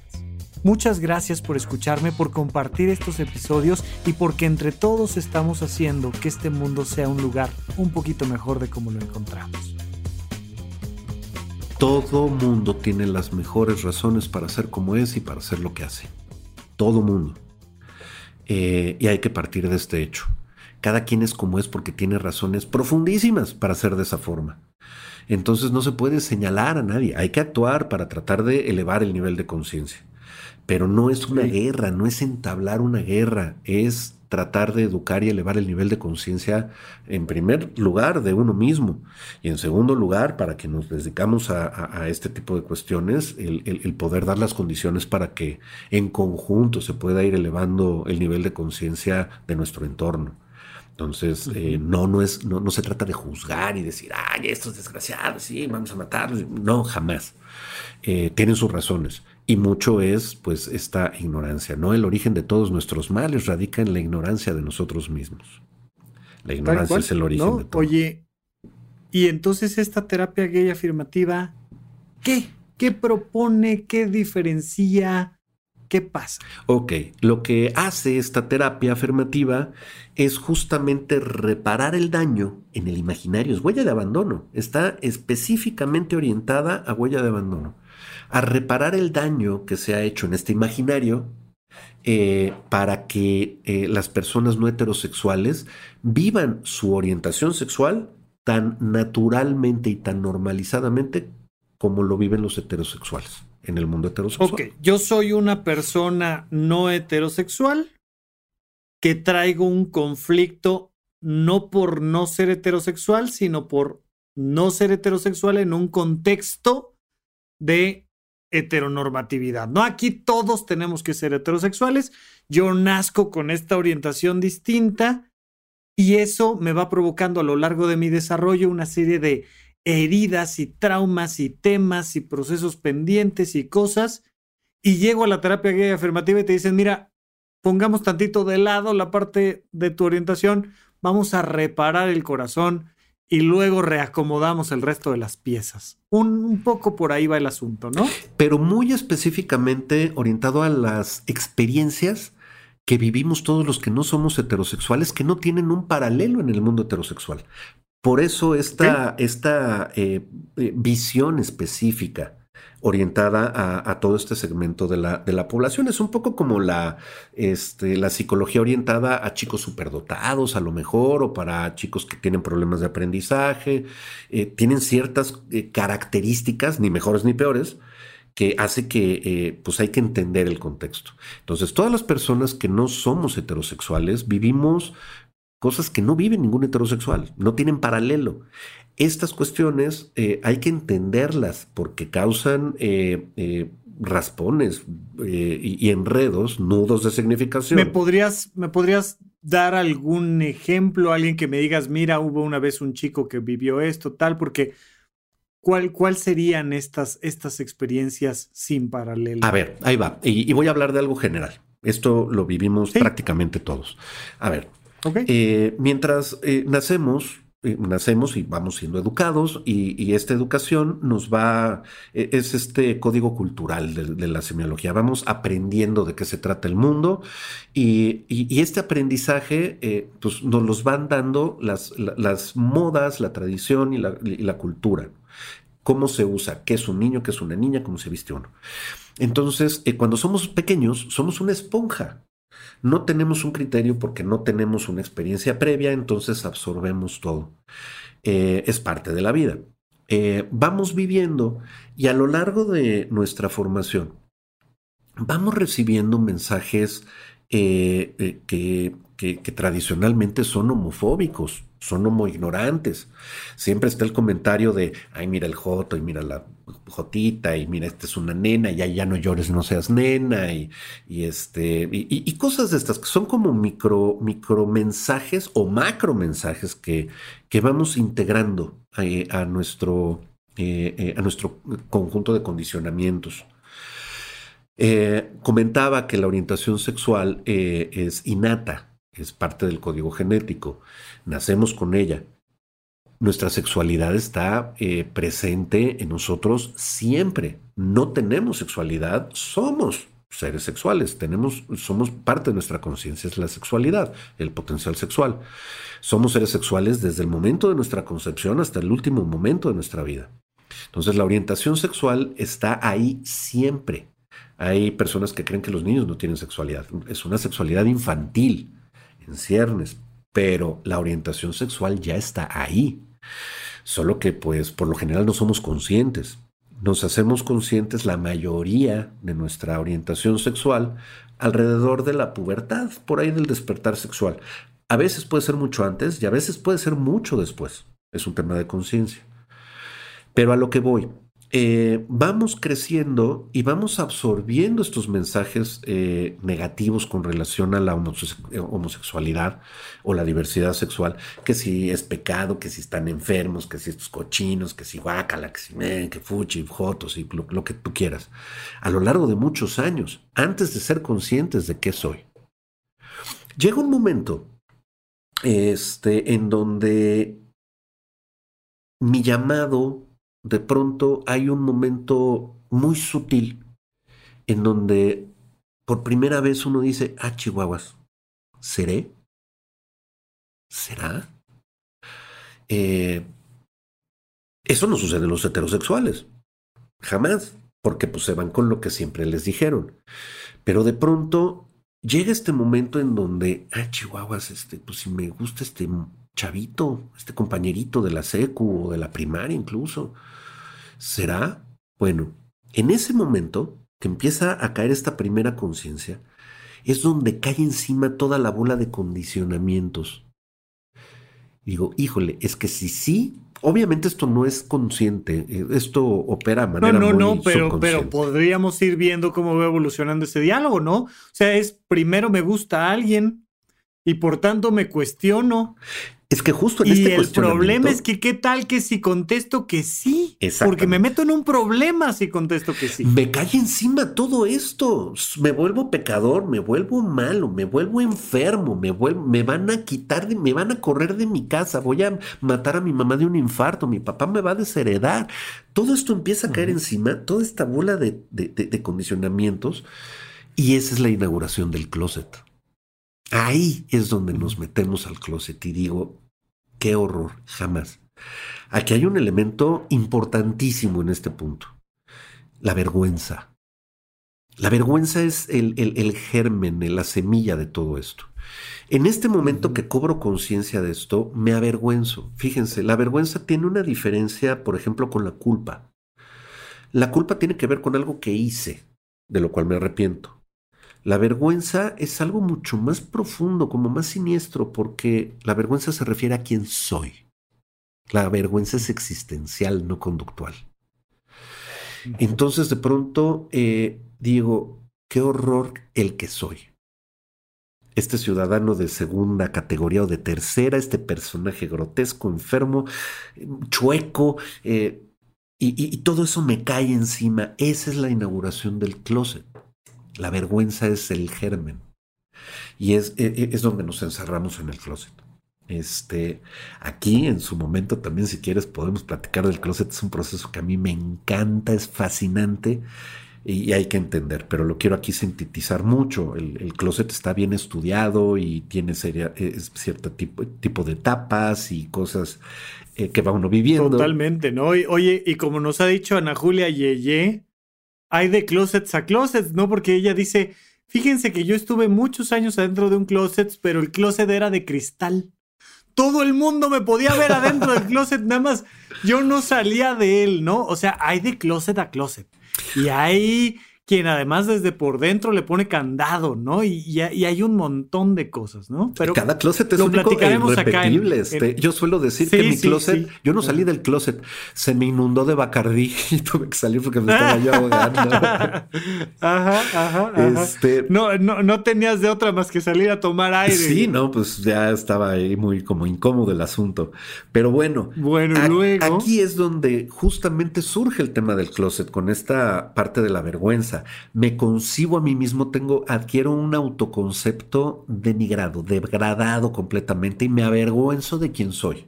A: Muchas gracias por escucharme, por compartir estos episodios y porque entre todos estamos haciendo que este mundo sea un lugar un poquito mejor de como lo encontramos.
B: Todo mundo tiene las mejores razones para ser como es y para hacer lo que hace. Todo mundo. Eh, y hay que partir de este hecho. Cada quien es como es porque tiene razones profundísimas para ser de esa forma. Entonces no se puede señalar a nadie. Hay que actuar para tratar de elevar el nivel de conciencia. Pero no es una guerra, no es entablar una guerra, es tratar de educar y elevar el nivel de conciencia, en primer lugar, de uno mismo, y en segundo lugar, para que nos dedicamos a, este tipo de cuestiones, el, poder dar las condiciones para que en conjunto se pueda ir elevando el nivel de conciencia de nuestro entorno. Entonces, eh, no, no, es, no, no, se trata de juzgar y decir, ay, estos desgraciados, sí, vamos a matarlos. No, jamás. Eh, tienen sus razones. Y mucho es, pues, esta ignorancia, ¿no? El origen de todos nuestros males radica en la ignorancia de nosotros mismos. La ignorancia es el origen de todo.
A: Oye, y entonces esta terapia gay afirmativa, ¿qué? ¿Qué propone? ¿Qué diferencia? ¿Qué pasa?
B: Ok, lo que hace esta terapia afirmativa es justamente reparar el daño en el imaginario, es huella de abandono, está específicamente orientada a huella de abandono a reparar el daño que se ha hecho en este imaginario eh, para que eh, las personas no heterosexuales vivan su orientación sexual tan naturalmente y tan normalizadamente como lo viven los heterosexuales en el mundo heterosexual.
A: Ok, yo soy una persona no heterosexual que traigo un conflicto no por no ser heterosexual, sino por no ser heterosexual en un contexto de heteronormatividad, ¿no? Aquí todos tenemos que ser heterosexuales. Yo nazco con esta orientación distinta Y eso me va provocando a lo largo de mi desarrollo una serie de heridas y traumas y temas y procesos pendientes y cosas. Y llego a la terapia gay afirmativa y te dicen, mira, pongamos tantito de lado la parte de tu orientación, vamos a reparar el corazón y luego reacomodamos el resto de las piezas. Un, poco por ahí va el asunto, ¿no?
B: Pero muy específicamente orientado a las experiencias que vivimos todos los que no somos heterosexuales, que no tienen un paralelo en el mundo heterosexual. Por eso esta, esta eh, eh, visión específica orientada a, todo este segmento de la, de la, población. Es un poco como la, este, la psicología orientada a chicos superdotados, a lo mejor, o para chicos que tienen problemas de aprendizaje. Eh, tienen ciertas eh, características, ni mejores ni peores, que hace que eh, pues hay que entender el contexto. Entonces, todas las personas que no somos heterosexuales vivimos cosas que no viven ningún heterosexual, no tienen paralelo estas cuestiones eh, hay que entenderlas porque causan eh, eh, raspones y, enredos, nudos de significación.
A: ¿Me podrías, ¿Me podrías dar algún ejemplo, alguien que me digas, mira, hubo una vez un chico que vivió esto, tal, porque ¿cuál, cuál serían estas, estas experiencias sin paralelo?
B: A ver, ahí va, y, voy a hablar de algo general. Esto lo vivimos prácticamente todos. A ver, mientras nacemos, eh, nacemos y vamos siendo educados y, esta educación nos va, e, es este código cultural de, la semiología, vamos aprendiendo de qué se trata el mundo y, este aprendizaje eh, pues nos los van dando las, las modas, la tradición y la, cultura. Cómo se usa, qué es un niño, qué es una niña, cómo se viste uno. Entonces, eh, cuando somos pequeños, somos una esponja. No tenemos un criterio porque no tenemos una experiencia previa, entonces absorbemos todo. Eh, es parte de la vida. Eh, vamos viviendo y a lo largo de nuestra formación vamos recibiendo mensajes eh, que, tradicionalmente son homofóbicos, son homoignorantes. Siempre está el comentario de, ay, mira el joto, y mira la jotita, y mira, esta es una nena, y ya, no llores, no seas nena, y, este, y, cosas de estas que son como micro, micro mensajes o macro mensajes que, que vamos integrando eh, a, nuestro, eh, eh, a nuestro conjunto de condicionamientos. comentaba que la orientación sexual es innata, es parte del código genético, nacemos con ella. Nuestra sexualidad está eh, presente en nosotros siempre. No tenemos sexualidad, somos seres sexuales, tenemos, somos parte de nuestra conciencia, es la sexualidad, el potencial sexual. Somos seres sexuales desde el momento de nuestra concepción hasta el último momento de nuestra vida. Entonces la orientación sexual está ahí siempre. Hay personas que creen que los niños no tienen sexualidad. Es una sexualidad infantil en ciernes, pero la orientación sexual ya está ahí. Solo que pues por lo general no somos conscientes. Nos hacemos conscientes la mayoría de nuestra orientación sexual alrededor de la pubertad, por ahí del despertar sexual. A veces puede ser mucho antes y a veces puede ser mucho después. Es un tema de conciencia. Pero a lo que voy, eh, vamos creciendo y vamos absorbiendo estos mensajes eh, negativos con relación a la homosexualidad o la diversidad sexual, que si es pecado, que si están enfermos, que si estos cochinos, que si guacala, que si que fuchi, jotos y lo, lo que tú quieras, a lo largo de muchos años, antes de ser conscientes de qué soy. Llega un momento este, en donde mi llamado de pronto hay un momento muy sutil en donde por primera vez uno dice, ah, chihuahuas, ¿seré? ¿Será? Eh, eso no sucede en los heterosexuales, jamás, porque pues se van con lo que siempre les dijeron. Pero de pronto llega este momento en donde, ah, chihuahuas, este, pues si me gusta este chavito, este compañerito de la secu o de la primaria incluso. ¿Será? Bueno, en ese momento que empieza a caer esta primera conciencia, es donde cae encima toda la bola de condicionamientos. Digo, híjole, es que si sí, obviamente esto no es consciente, eh, esto opera de manera
A: No,
B: no,
A: no, pero, pero podríamos ir viendo cómo va evolucionando ese diálogo, ¿no? O sea, es primero me gusta a alguien, y por tanto me cuestiono.
B: Es que justo en
A: y
B: este
A: el problema es que qué tal que si contesto que sí, porque me meto en un problema si contesto que sí.
B: Me cae encima todo esto. Me vuelvo pecador, me vuelvo malo, me vuelvo enfermo, me, vuelvo, me van a quitar, de- me van a correr de mi casa, voy a matar a mi mamá de un infarto, mi papá me va a desheredar. Todo esto empieza a caer encima, toda esta bola de, de- de- de condicionamientos, y esa es la inauguración del closet. Ahí es donde nos metemos al closet y digo, qué horror, jamás. Aquí hay un elemento importantísimo en este punto la vergüenza. La vergüenza es el, el- el germen, la semilla de todo esto. En este momento que cobro conciencia de esto, me avergüenzo. Fíjense, la vergüenza tiene una diferencia, por ejemplo, con la culpa. La culpa tiene que ver con algo que hice, de lo cual me arrepiento. La vergüenza es algo mucho más profundo, como más siniestro, porque la vergüenza se refiere a quién soy. La vergüenza es existencial, no conductual. Entonces de pronto eh, digo, qué horror el que soy. Este ciudadano de segunda categoría o de tercera, este personaje grotesco, enfermo, chueco, eh, y, y- y todo eso me cae encima. Esa es la inauguración del closet. La vergüenza es el germen. Y es, e- e- es donde nos encerramos en el closet. Este, aquí en su momento también, si quieres, podemos platicar del closet. Es un proceso que a mí me encanta, es fascinante y, hay que entender, pero lo quiero aquí sintetizar mucho. El, closet está bien estudiado y tiene seria, es cierto tipo, tipo de etapas y cosas eh, que va uno viviendo.
A: Totalmente, ¿no? Y- oye, y como nos ha dicho Ana Julia Yeye, hay de closets a closets, ¿no? Porque ella dice, fíjense que yo estuve muchos años adentro de un closet, pero el closet era de cristal. Todo el mundo me podía ver adentro del closet, nada más yo no salía de él, ¿no? O sea, hay de closet a closet. Y hay quien además desde por dentro le pone candado, ¿no? Y, y hay- y hay un montón de cosas, ¿no? Pero
B: Cada closet es
A: lo
B: único e
A: platicaremos acá en-
B: este. Yo suelo decir
A: Sí,
B: que mi
A: sí,
B: closet,
A: sí.
B: yo no salí del closet, se me inundó de Bacardí y tuve que salir porque me estaba yo ahogando.
A: ajá, ajá, ajá.
B: Este-
A: No, no, no tenías de otra más que salir a tomar aire.
B: Sí, no, pues ya estaba ahí muy como incómodo el asunto. Pero bueno,
A: Bueno,
B: a-
A: luego.
B: aquí es donde justamente surge el tema del closet con esta parte de la vergüenza. Me concibo a mí mismo, tengo, adquiero un autoconcepto denigrado, degradado completamente y me avergüenzo de quién soy.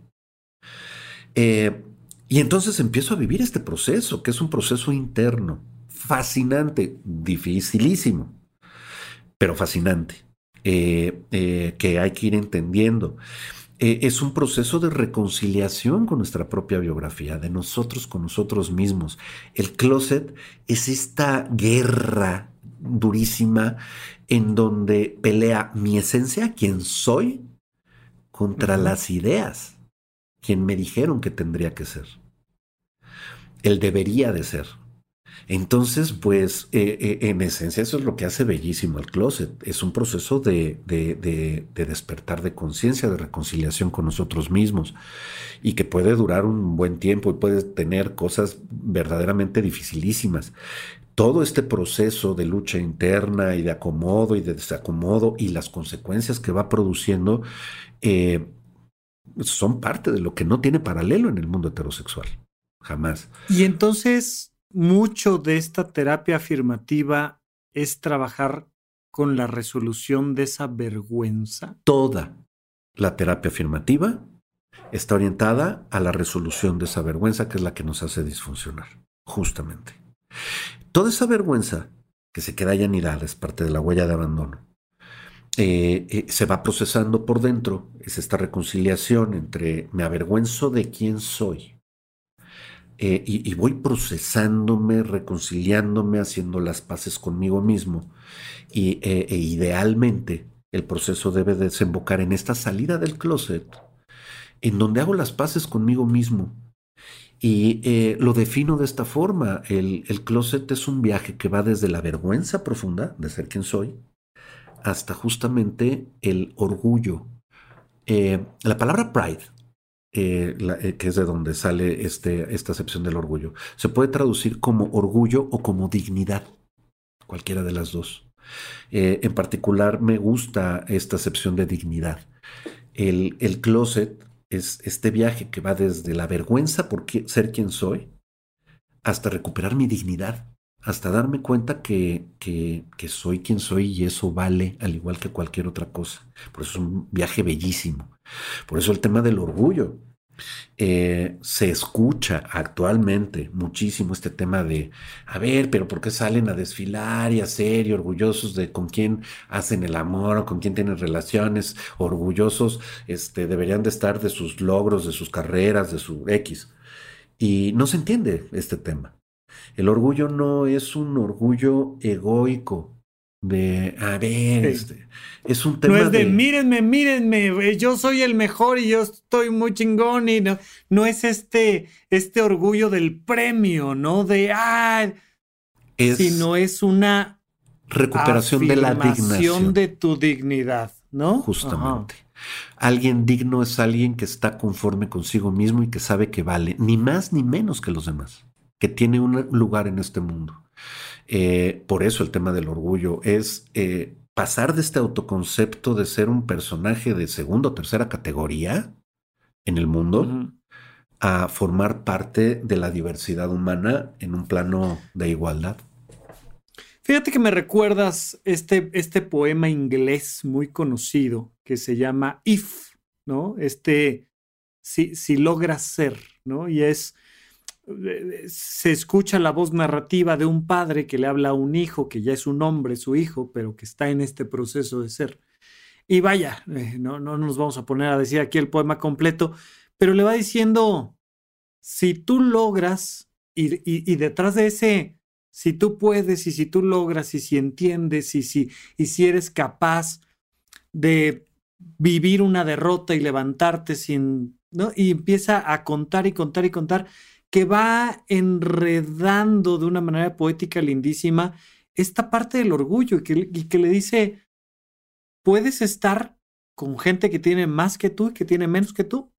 B: Eh, y entonces empiezo a vivir este proceso, que es un proceso interno, fascinante, dificilísimo, pero fascinante, eh, eh, que hay que ir entendiendo. Eh, es un proceso de reconciliación con nuestra propia biografía, de nosotros con nosotros mismos. El closet es esta guerra durísima en donde pelea mi esencia, quien soy, contra las ideas, quien me dijeron que tendría que ser. El debería de ser. Entonces, pues, eh, eh, en esencia, eso es lo que hace bellísimo el closet. Es un proceso de, de- de- de despertar de conciencia, de reconciliación con nosotros mismos, y que puede durar un buen tiempo y puede tener cosas verdaderamente dificilísimas. Todo este proceso de lucha interna y de acomodo y de desacomodo y las consecuencias que va produciendo eh, son parte de lo que no tiene paralelo en el mundo heterosexual. Jamás.
A: Y entonces, mucho de esta terapia afirmativa es trabajar con la resolución de esa vergüenza.
B: Toda la terapia afirmativa está orientada a la resolución de esa vergüenza que es la que nos hace disfuncionar, justamente. Toda esa vergüenza que se queda ya anidada es parte de la huella de abandono. Eh, eh, se va procesando por dentro, es esta reconciliación entre me avergüenzo de quién soy eh, y, voy procesándome, reconciliándome, haciendo las paces conmigo mismo y eh, e idealmente el proceso debe desembocar en esta salida del closet, en donde hago las paces conmigo mismo. Y eh, lo defino de esta forma. El, el closet es un viaje que va desde la vergüenza profunda de ser quien soy hasta justamente el orgullo. La palabra pride, eh, eh, que es de donde sale este, esta acepción del orgullo, se puede traducir como orgullo o como dignidad, cualquiera de las dos. Eh, en particular, me gusta esta acepción de dignidad. El, el closet es este viaje que va desde la vergüenza por ser quien soy hasta recuperar mi dignidad, hasta darme cuenta que, que, que, soy quien soy y eso vale al igual que cualquier otra cosa. Por eso es un viaje bellísimo. Por eso el tema del orgullo. Eh, se escucha actualmente muchísimo este tema de, a ver, pero ¿por qué salen a desfilar y a ser y orgullosos de con quién hacen el amor o con quién tienen relaciones? Orgullosos, este, deberían de estar de sus logros, de sus carreras, de su X. Y no se entiende este tema. El orgullo no es un orgullo egoico, de, a ver, este, es un tema.
A: No es de, mírenme, mírenme, yo soy el mejor y yo estoy muy chingón y no, no es este, este orgullo del premio, ¿no? De, ah, es sino es una
B: recuperación de la dignidad.
A: de tu dignidad, ¿no?
B: Justamente. Alguien digno es alguien que está conforme consigo mismo y que sabe que vale ni más ni menos que los demás, que tiene un lugar en este mundo. Eh, por eso el tema del orgullo es eh, pasar de este autoconcepto de ser un personaje de segunda o tercera categoría en el mundo a formar parte de la diversidad humana en un plano de igualdad.
A: Fíjate que me recuerdas este, este poema inglés muy conocido que se llama If, ¿no? Este, si, si logras ser, ¿no? Y es se escucha la voz narrativa de un padre que le habla a un hijo, que ya es un hombre, su hijo, pero que está en este proceso de ser. Y vaya, eh, no, no nos vamos a poner a decir aquí el poema completo, pero le va diciendo, si tú logras, y, y, detrás de ese, si tú puedes, y si tú logras, y si entiendes, y si, y si eres capaz de vivir una derrota y levantarte sin, ¿no? Y empieza a contar y contar y contar que va enredando de una manera poética lindísima esta parte del orgullo y que, le dice, puedes estar con gente que tiene más que tú y que tiene menos que tú.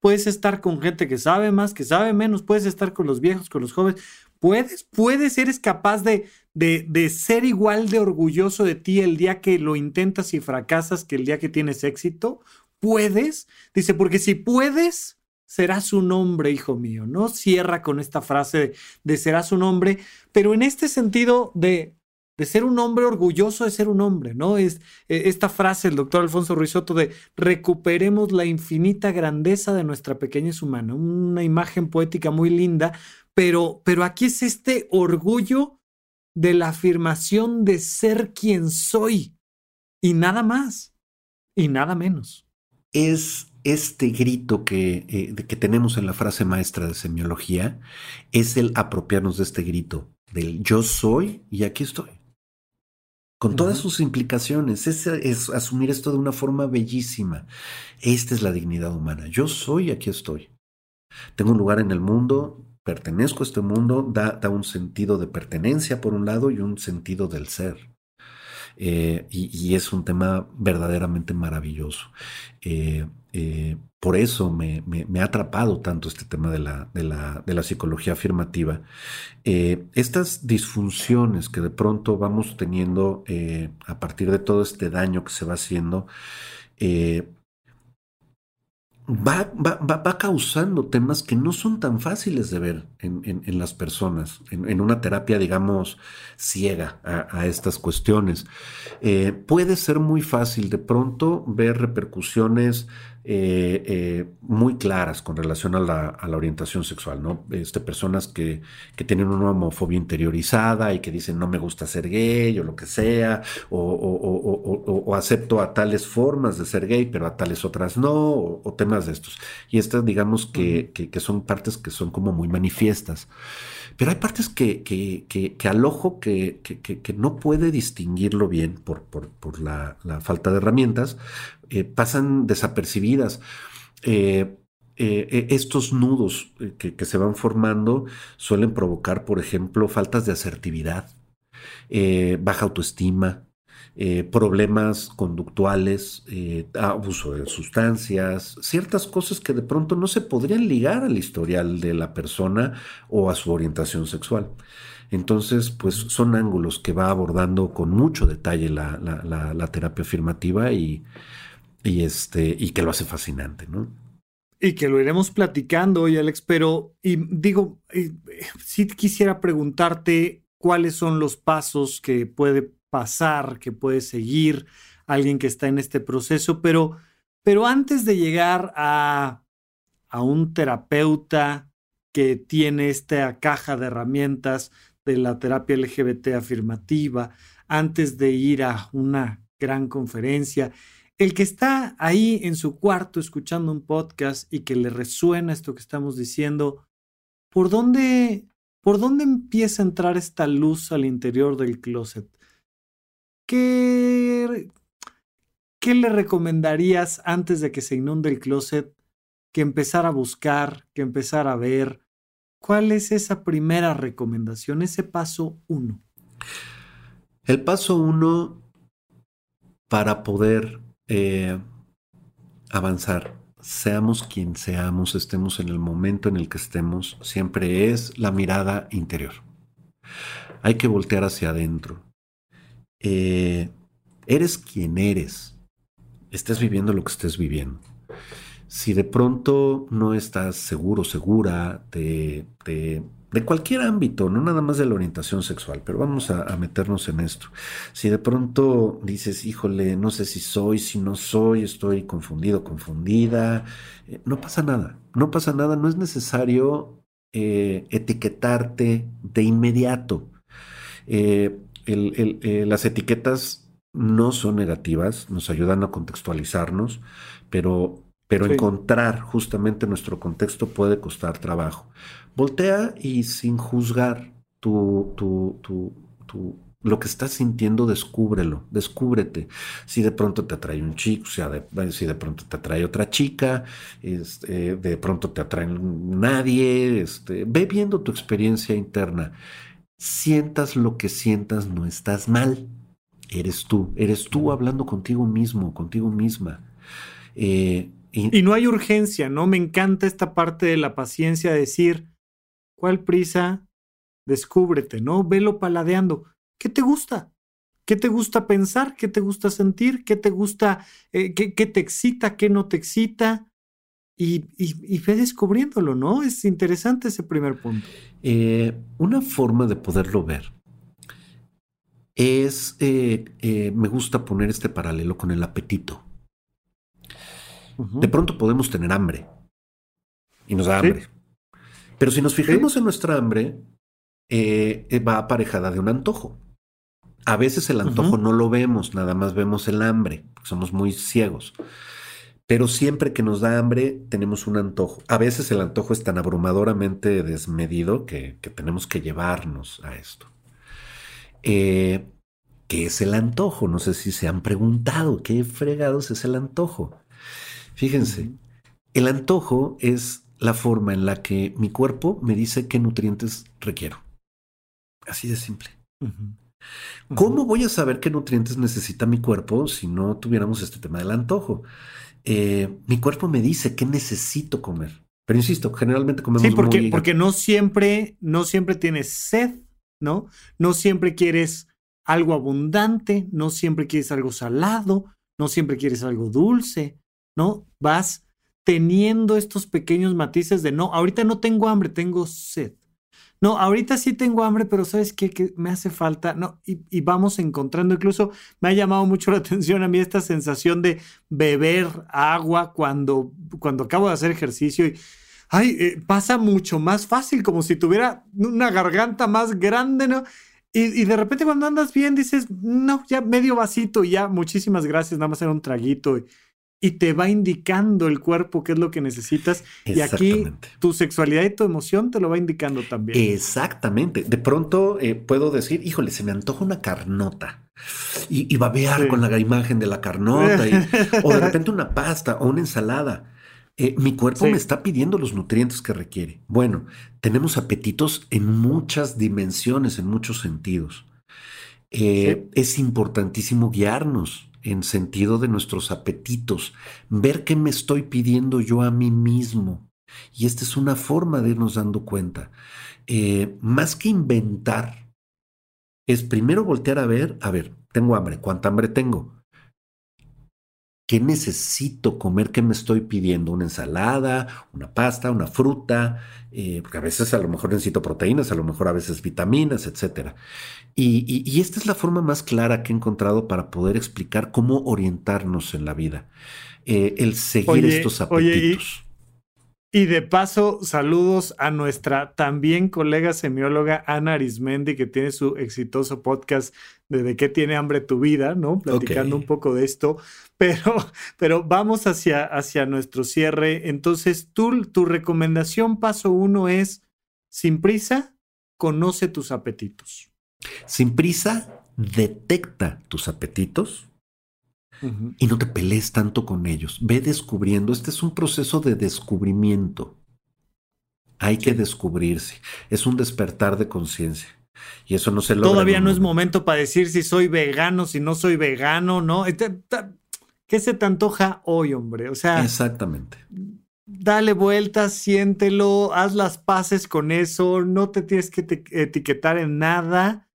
A: Puedes estar con gente que sabe más, que sabe menos, puedes estar con los viejos, con los jóvenes. Puedes, puedes, eres capaz de, de, de ser igual de orgulloso de ti el día que lo intentas y fracasas que el día que tienes éxito. Puedes, dice, porque si puedes, serás un hombre, hijo mío. No cierra con esta frase de, serás un hombre, pero en este sentido de, de ser un hombre orgulloso de ser un hombre, ¿no? Es e, esta frase del doctor Alfonso Ruizotto de recuperemos la infinita grandeza de nuestra pequeñez humana, una imagen poética muy linda, pero, pero aquí es este orgullo de la afirmación de ser quien soy y nada más y nada menos.
B: Es este grito que, eh, que tenemos en la frase maestra de semiología es el apropiarnos de este grito del yo soy y aquí estoy. Con todas sus implicaciones, es, es, asumir esto de una forma bellísima. Esta es la dignidad humana. Yo soy y aquí estoy. Tengo un lugar en el mundo, pertenezco a este mundo, da, da un sentido de pertenencia por un lado y un sentido del ser. Eh, y, es un tema verdaderamente maravilloso. Eh, eh, por eso me, ha atrapado tanto este tema de la, de la, psicología afirmativa. estas disfunciones que de pronto vamos teniendo a partir de todo este daño que se va haciendo, Va, va, causando temas que no son tan fáciles de ver en, las personas, en, una terapia, digamos, ciega a, estas cuestiones. Eh, puede ser muy fácil de pronto ver repercusiones eh, eh, muy claras con relación a la, orientación sexual, ¿no? Este, personas que, tienen una homofobia interiorizada y que dicen no me gusta ser gay o lo que sea, o, acepto a tales formas de ser gay, pero a tales otras no, o, temas de estos. Y estas, digamos, que, que, son partes que son como muy manifiestas. Pero hay partes que, que, al ojo que, no puede distinguirlo bien por, por, la, falta de herramientas, eh, pasan desapercibidas. Eh, eh, estos nudos que, se van formando suelen provocar, por ejemplo, faltas de asertividad, baja autoestima, problemas conductuales, abuso de sustancias, ciertas cosas que de pronto no se podrían ligar al historial de la persona o a su orientación sexual. Entonces, pues son ángulos que va abordando con mucho detalle la, terapia afirmativa y, y, este, y que lo hace fascinante, ¿no?
A: Y que lo iremos platicando hoy, Alex, pero y digo, si quisiera preguntarte cuáles son los pasos que puede pasar, que puede seguir alguien que está en este proceso, pero, pero antes de llegar a, a un terapeuta que tiene esta caja de herramientas de la terapia LGBT afirmativa, antes de ir a una gran conferencia, el que está ahí en su cuarto escuchando un podcast y que le resuena esto que estamos diciendo, ¿por dónde, por dónde empieza a entrar esta luz al interior del closet? ¿Qué, ¿Qué le recomendarías antes de que se inunde el closet? Que empezar a buscar, que empezar a ver. ¿Cuál es esa primera recomendación, ese paso uno?
B: El paso uno para poder eh, avanzar, seamos quien seamos, estemos en el momento en el que estemos, siempre es la mirada interior. Hay que voltear hacia adentro. Eh, eres quien eres, estés viviendo lo que estés viviendo. Si de pronto no estás seguro, segura de, de, cualquier ámbito, no nada más de la orientación sexual, pero vamos a, meternos en esto. Si de pronto dices, híjole, no sé si soy, si no soy, estoy confundido, confundida, eh, no pasa nada, no pasa nada, no es necesario eh, etiquetarte de inmediato. Las etiquetas no son negativas, nos ayudan a contextualizarnos, pero, pero encontrar justamente nuestro contexto puede costar trabajo. Voltea y sin juzgar tu, tu, tu, tu lo que estás sintiendo, descúbrelo, descúbrete. Si de pronto te atrae un chico, sea si de pronto te atrae otra chica, este, de pronto te atrae nadie, este, ve viendo tu experiencia interna. Sientas lo que sientas, no estás mal eres tú, eres tú hablando contigo mismo, contigo misma.
A: Eh, y, no hay urgencia, ¿no? Me encanta esta parte de la paciencia, decir, ¿cuál prisa? Descúbrete, ¿no? Velo paladeando. ¿Qué te gusta? ¿Qué te gusta pensar? ¿Qué te gusta sentir? ¿Qué te gusta? Eh, qué, te excita? ¿Qué no te excita? Y, y, ve descubriéndolo, ¿no? Es interesante ese primer punto.
B: Eh, una forma de poderlo ver es, eh, eh, me gusta poner este paralelo con el apetito. De pronto podemos tener hambre y nos da hambre. Pero si nos fijamos en nuestra hambre, va aparejada de un antojo. A veces el antojo no lo vemos, nada más vemos el hambre, somos muy ciegos. Pero siempre que nos da hambre, tenemos un antojo. A veces el antojo es tan abrumadoramente desmedido que tenemos que llevarnos a esto. Eh, ¿Qué es el antojo? No sé si se han preguntado qué fregados es el antojo. Fíjense, el antojo es la forma en la que mi cuerpo me dice qué nutrientes requiero. Así de simple. ¿Cómo voy a saber qué nutrientes necesita mi cuerpo si no tuviéramos este tema del antojo? Eh, mi cuerpo me dice qué necesito comer. Pero insisto, generalmente comemos
A: sí, porque, porque no siempre, no siempre tienes sed ¿no? No siempre quieres algo abundante, no siempre quieres algo salado, no siempre quieres algo dulce, ¿no? Vas teniendo estos pequeños matices de no, ahorita no tengo hambre, tengo sed. No, ahorita sí tengo hambre, pero ¿sabes qué? Que me hace falta, ¿no? Y, vamos encontrando, incluso me ha llamado mucho la atención a mí esta sensación de beber agua cuando, cuando acabo de hacer ejercicio y ay, eh, pasa mucho más fácil, como si tuviera una garganta más grande, ¿no? Y, de repente cuando andas bien dices, no, ya medio vasito, ya, muchísimas gracias, nada más era un traguito. Y, te va indicando el cuerpo qué es lo que necesitas. Y aquí tu sexualidad y tu emoción te lo va indicando también.
B: Exactamente. De pronto eh, puedo decir, híjole, se me antoja una carnota. Y, y babear con la imagen de la carnota. o de repente una pasta o una ensalada. Eh, mi cuerpo me está pidiendo los nutrientes que requiere. Bueno, tenemos apetitos en muchas dimensiones, en muchos sentidos. Eh, es importantísimo guiarnos en sentido de nuestros apetitos, ver qué me estoy pidiendo yo a mí mismo. Y esta es una forma de irnos dando cuenta. Eh, más que inventar es primero voltear a ver, a ver, tengo hambre, ¿cuánta hambre tengo? ¿Qué necesito comer? ¿Qué me estoy pidiendo? ¿Una ensalada? ¿Una pasta? ¿Una fruta? Eh, porque a veces a lo mejor necesito proteínas, a lo mejor a veces vitaminas, etc. Y, esta es la forma más clara que he encontrado para poder explicar cómo orientarnos en la vida. Eh, el seguir estos apetitos.
A: Y de paso, saludos a nuestra también colega semióloga Ana Arismendi, que tiene su exitoso podcast de De qué tiene hambre tu vida, ¿no? Platicando un poco de esto. Pero, pero vamos hacia, hacia nuestro cierre. Entonces, tú, tu recomendación paso uno es, sin prisa, conoce tus apetitos.
B: Sin prisa, detecta tus apetitos y no te pelees tanto con ellos. Ve descubriendo. Este es un proceso de descubrimiento. Hay que descubrirse. Es un despertar de conciencia. Y eso no se logra.
A: Todavía no es momento para decir si soy vegano, si no soy vegano, ¿no? ¿Qué se te antoja hoy, hombre? O sea.
B: Exactamente.
A: Dale vueltas, siéntelo, haz las paces con eso, no te tienes que etiquetar en nada.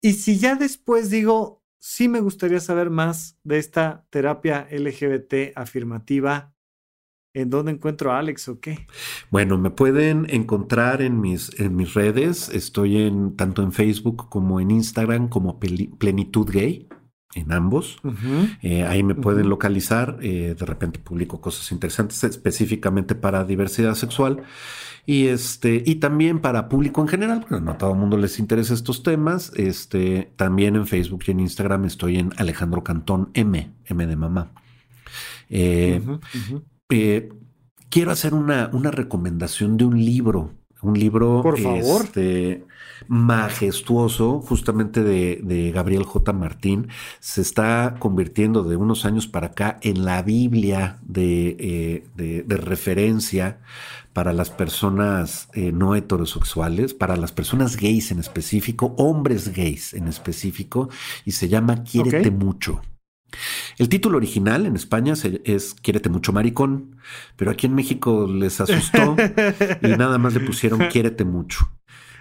A: Y si ya después digo, sí me gustaría saber más de esta terapia LGBT afirmativa. ¿En dónde encuentro a Alex o qué?
B: Bueno, me pueden encontrar en mis, en mis redes. Estoy en tanto en Facebook como en Instagram como Plenitud Gay en ambos. Eh, ahí me pueden localizar. Eh, de repente publico cosas interesantes específicamente para diversidad sexual. Y este, y también para público en general, porque no a todo el mundo les interesa estos temas. Este, también en Facebook y en Instagram estoy en Alejandro Cantón M, M de mamá. Eh, quiero hacer una, una recomendación de un libro. Un libro.
A: Por favor.
B: Este, majestuoso, justamente de, Gabriel J. Martín, se está convirtiendo de unos años para acá en la Biblia de, eh, referencia para las personas eh, no heterosexuales, para las personas gays en específico, hombres gays en específico, y se llama Quiérete mucho. El título original en España es Quiérete mucho maricón, pero aquí en México les asustó y nada más le pusieron Quiérete mucho.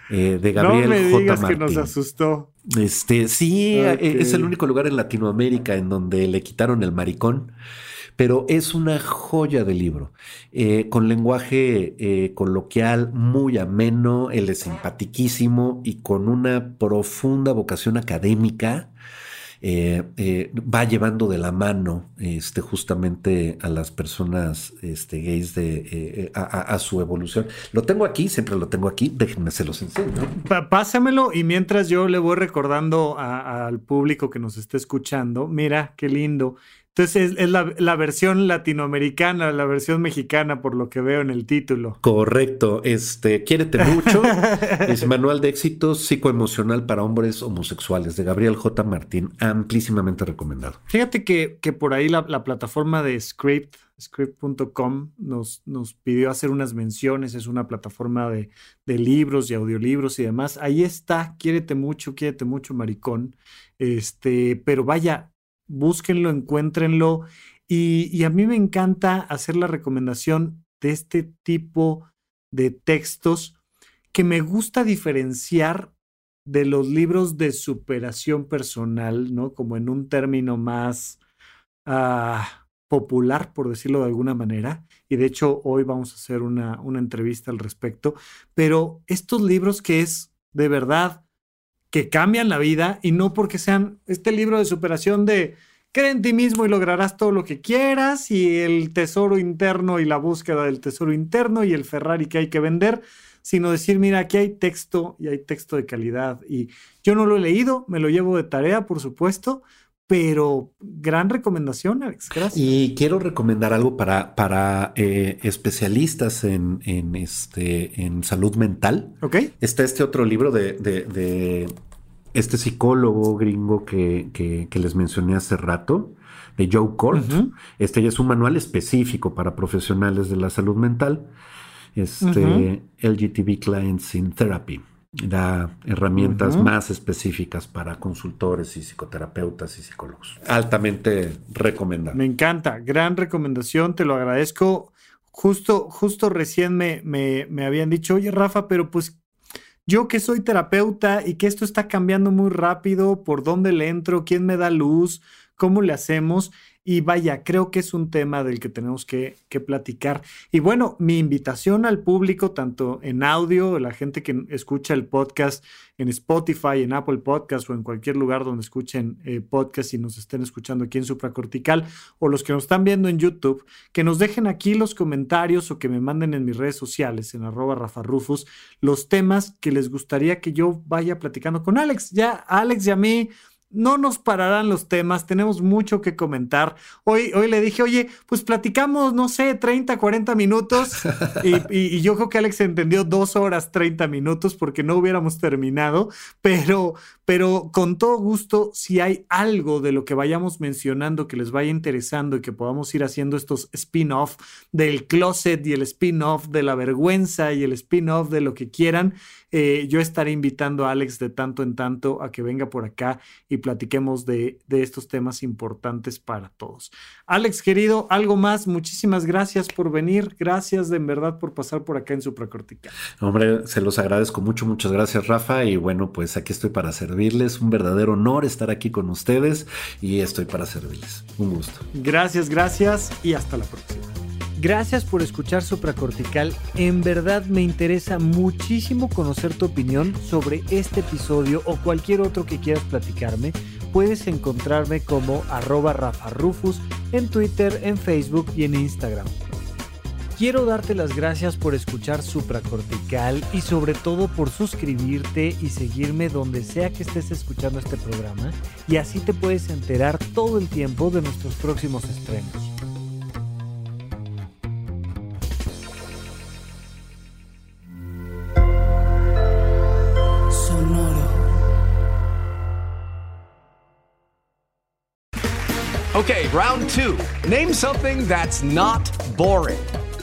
B: Eh, de Gabriel no me digas
A: que nos asustó.
B: Este, sí, eh, es el único lugar en Latinoamérica en donde le quitaron el maricón, pero es una joya de libro, eh, con lenguaje coloquial muy ameno, él es simpatiquísimo y con una profunda vocación académica. Eh, eh, va llevando de la mano este, justamente a las personas este, gays de, eh, a, su evolución. Lo tengo aquí, siempre lo tengo aquí, déjenme se los enseño.
A: Pásamelo y mientras yo le voy recordando al público que nos está escuchando, mira qué lindo. Entonces es, la, versión latinoamericana, la versión mexicana, por lo que veo en el título.
B: Correcto. Este, Quiérete mucho. es Manual de Éxitos Psicoemocional para Hombres Homosexuales de Gabriel J. Martín. Amplísimamente recomendado.
A: Fíjate que, que por ahí la, plataforma de Script, script.com, nos, nos pidió hacer unas menciones. Es una plataforma de, de libros y audiolibros y demás. Ahí está. Quiérete mucho, quiérete mucho, maricón. Este, pero vaya, búsquenlo, encuéntrenlo. Y, a mí me encanta hacer la recomendación de este tipo de textos que me gusta diferenciar de los libros de superación personal, ¿no? Como en un término más ah, popular, por decirlo de alguna manera. Y de hecho, hoy vamos a hacer una, una entrevista al respecto. Pero estos libros que es de verdad que cambian la vida y no porque sean este libro de superación de cree en ti mismo y lograrás todo lo que quieras y el tesoro interno y la búsqueda del tesoro interno y el Ferrari que hay que vender, sino decir, mira, aquí hay texto y hay texto de calidad y yo no lo he leído, me lo llevo de tarea, por supuesto, pero gran recomendación, Alex. Gracias.
B: Y quiero recomendar algo para, para eh, especialistas en, en, este, en salud mental.
A: Ok.
B: Está este otro libro de, de, este psicólogo gringo que, que, les mencioné hace rato, de Joe Cort. Este ya es un manual específico para profesionales de la salud mental. Este LGTB Clients in Therapy da herramientas más específicas para consultores y psicoterapeutas y psicólogos. Altamente recomendado.
A: Me encanta, gran recomendación, te lo agradezco. Justo, justo recién me, me, me habían dicho, oye Rafa, pero pues yo que soy terapeuta y que esto está cambiando muy rápido, por dónde le entro, quién me da luz, cómo le hacemos. Y vaya, creo que es un tema del que tenemos que, platicar. Y bueno, mi invitación al público, tanto en audio, la gente que escucha el podcast en Spotify, en Apple Podcast o en cualquier lugar donde escuchen eh, podcast y nos estén escuchando aquí en Supracortical, o los que nos están viendo en YouTube, que nos dejen aquí los comentarios o que me manden en mis redes sociales, en arroba Rafa Rufus, los temas que les gustaría que yo vaya platicando con Alex. Ya, Alex y a mí no nos pararán los temas, tenemos mucho que comentar. Hoy, hoy le dije, oye, pues platicamos, no sé, 30, 40 minutos. Y, yo creo que Alex entendió dos horas, 30 minutos, porque no hubiéramos terminado. Pero, pero con todo gusto, si hay algo de lo que vayamos mencionando que les vaya interesando y que podamos ir haciendo estos spin-off del closet y el spin-off de la vergüenza y el spin-off de lo que quieran, eh, yo estaré invitando a Alex de tanto en tanto a que venga por acá y platiquemos de, estos temas importantes para todos. Alex, querido, algo más. Muchísimas gracias por venir. Gracias de en verdad por pasar por acá en Supracortical.
B: Hombre, se los agradezco mucho. Muchas gracias, Rafa. Y bueno, pues aquí estoy para servirles. Un verdadero honor estar aquí con ustedes y estoy para servirles. Un gusto.
A: Gracias, gracias y hasta la próxima. Gracias por escuchar Supracortical. En verdad me interesa muchísimo conocer tu opinión sobre este episodio o cualquier otro que quieras platicarme. Puedes encontrarme como arroba Rafa Rufus en Twitter, en Facebook y en Instagram. Quiero darte las gracias por escuchar Supracortical y sobre todo por suscribirte y seguirme donde sea que estés escuchando este programa y así te puedes enterar todo el tiempo de nuestros próximos estrenos.
C: Okay, round two. Name something that's not boring.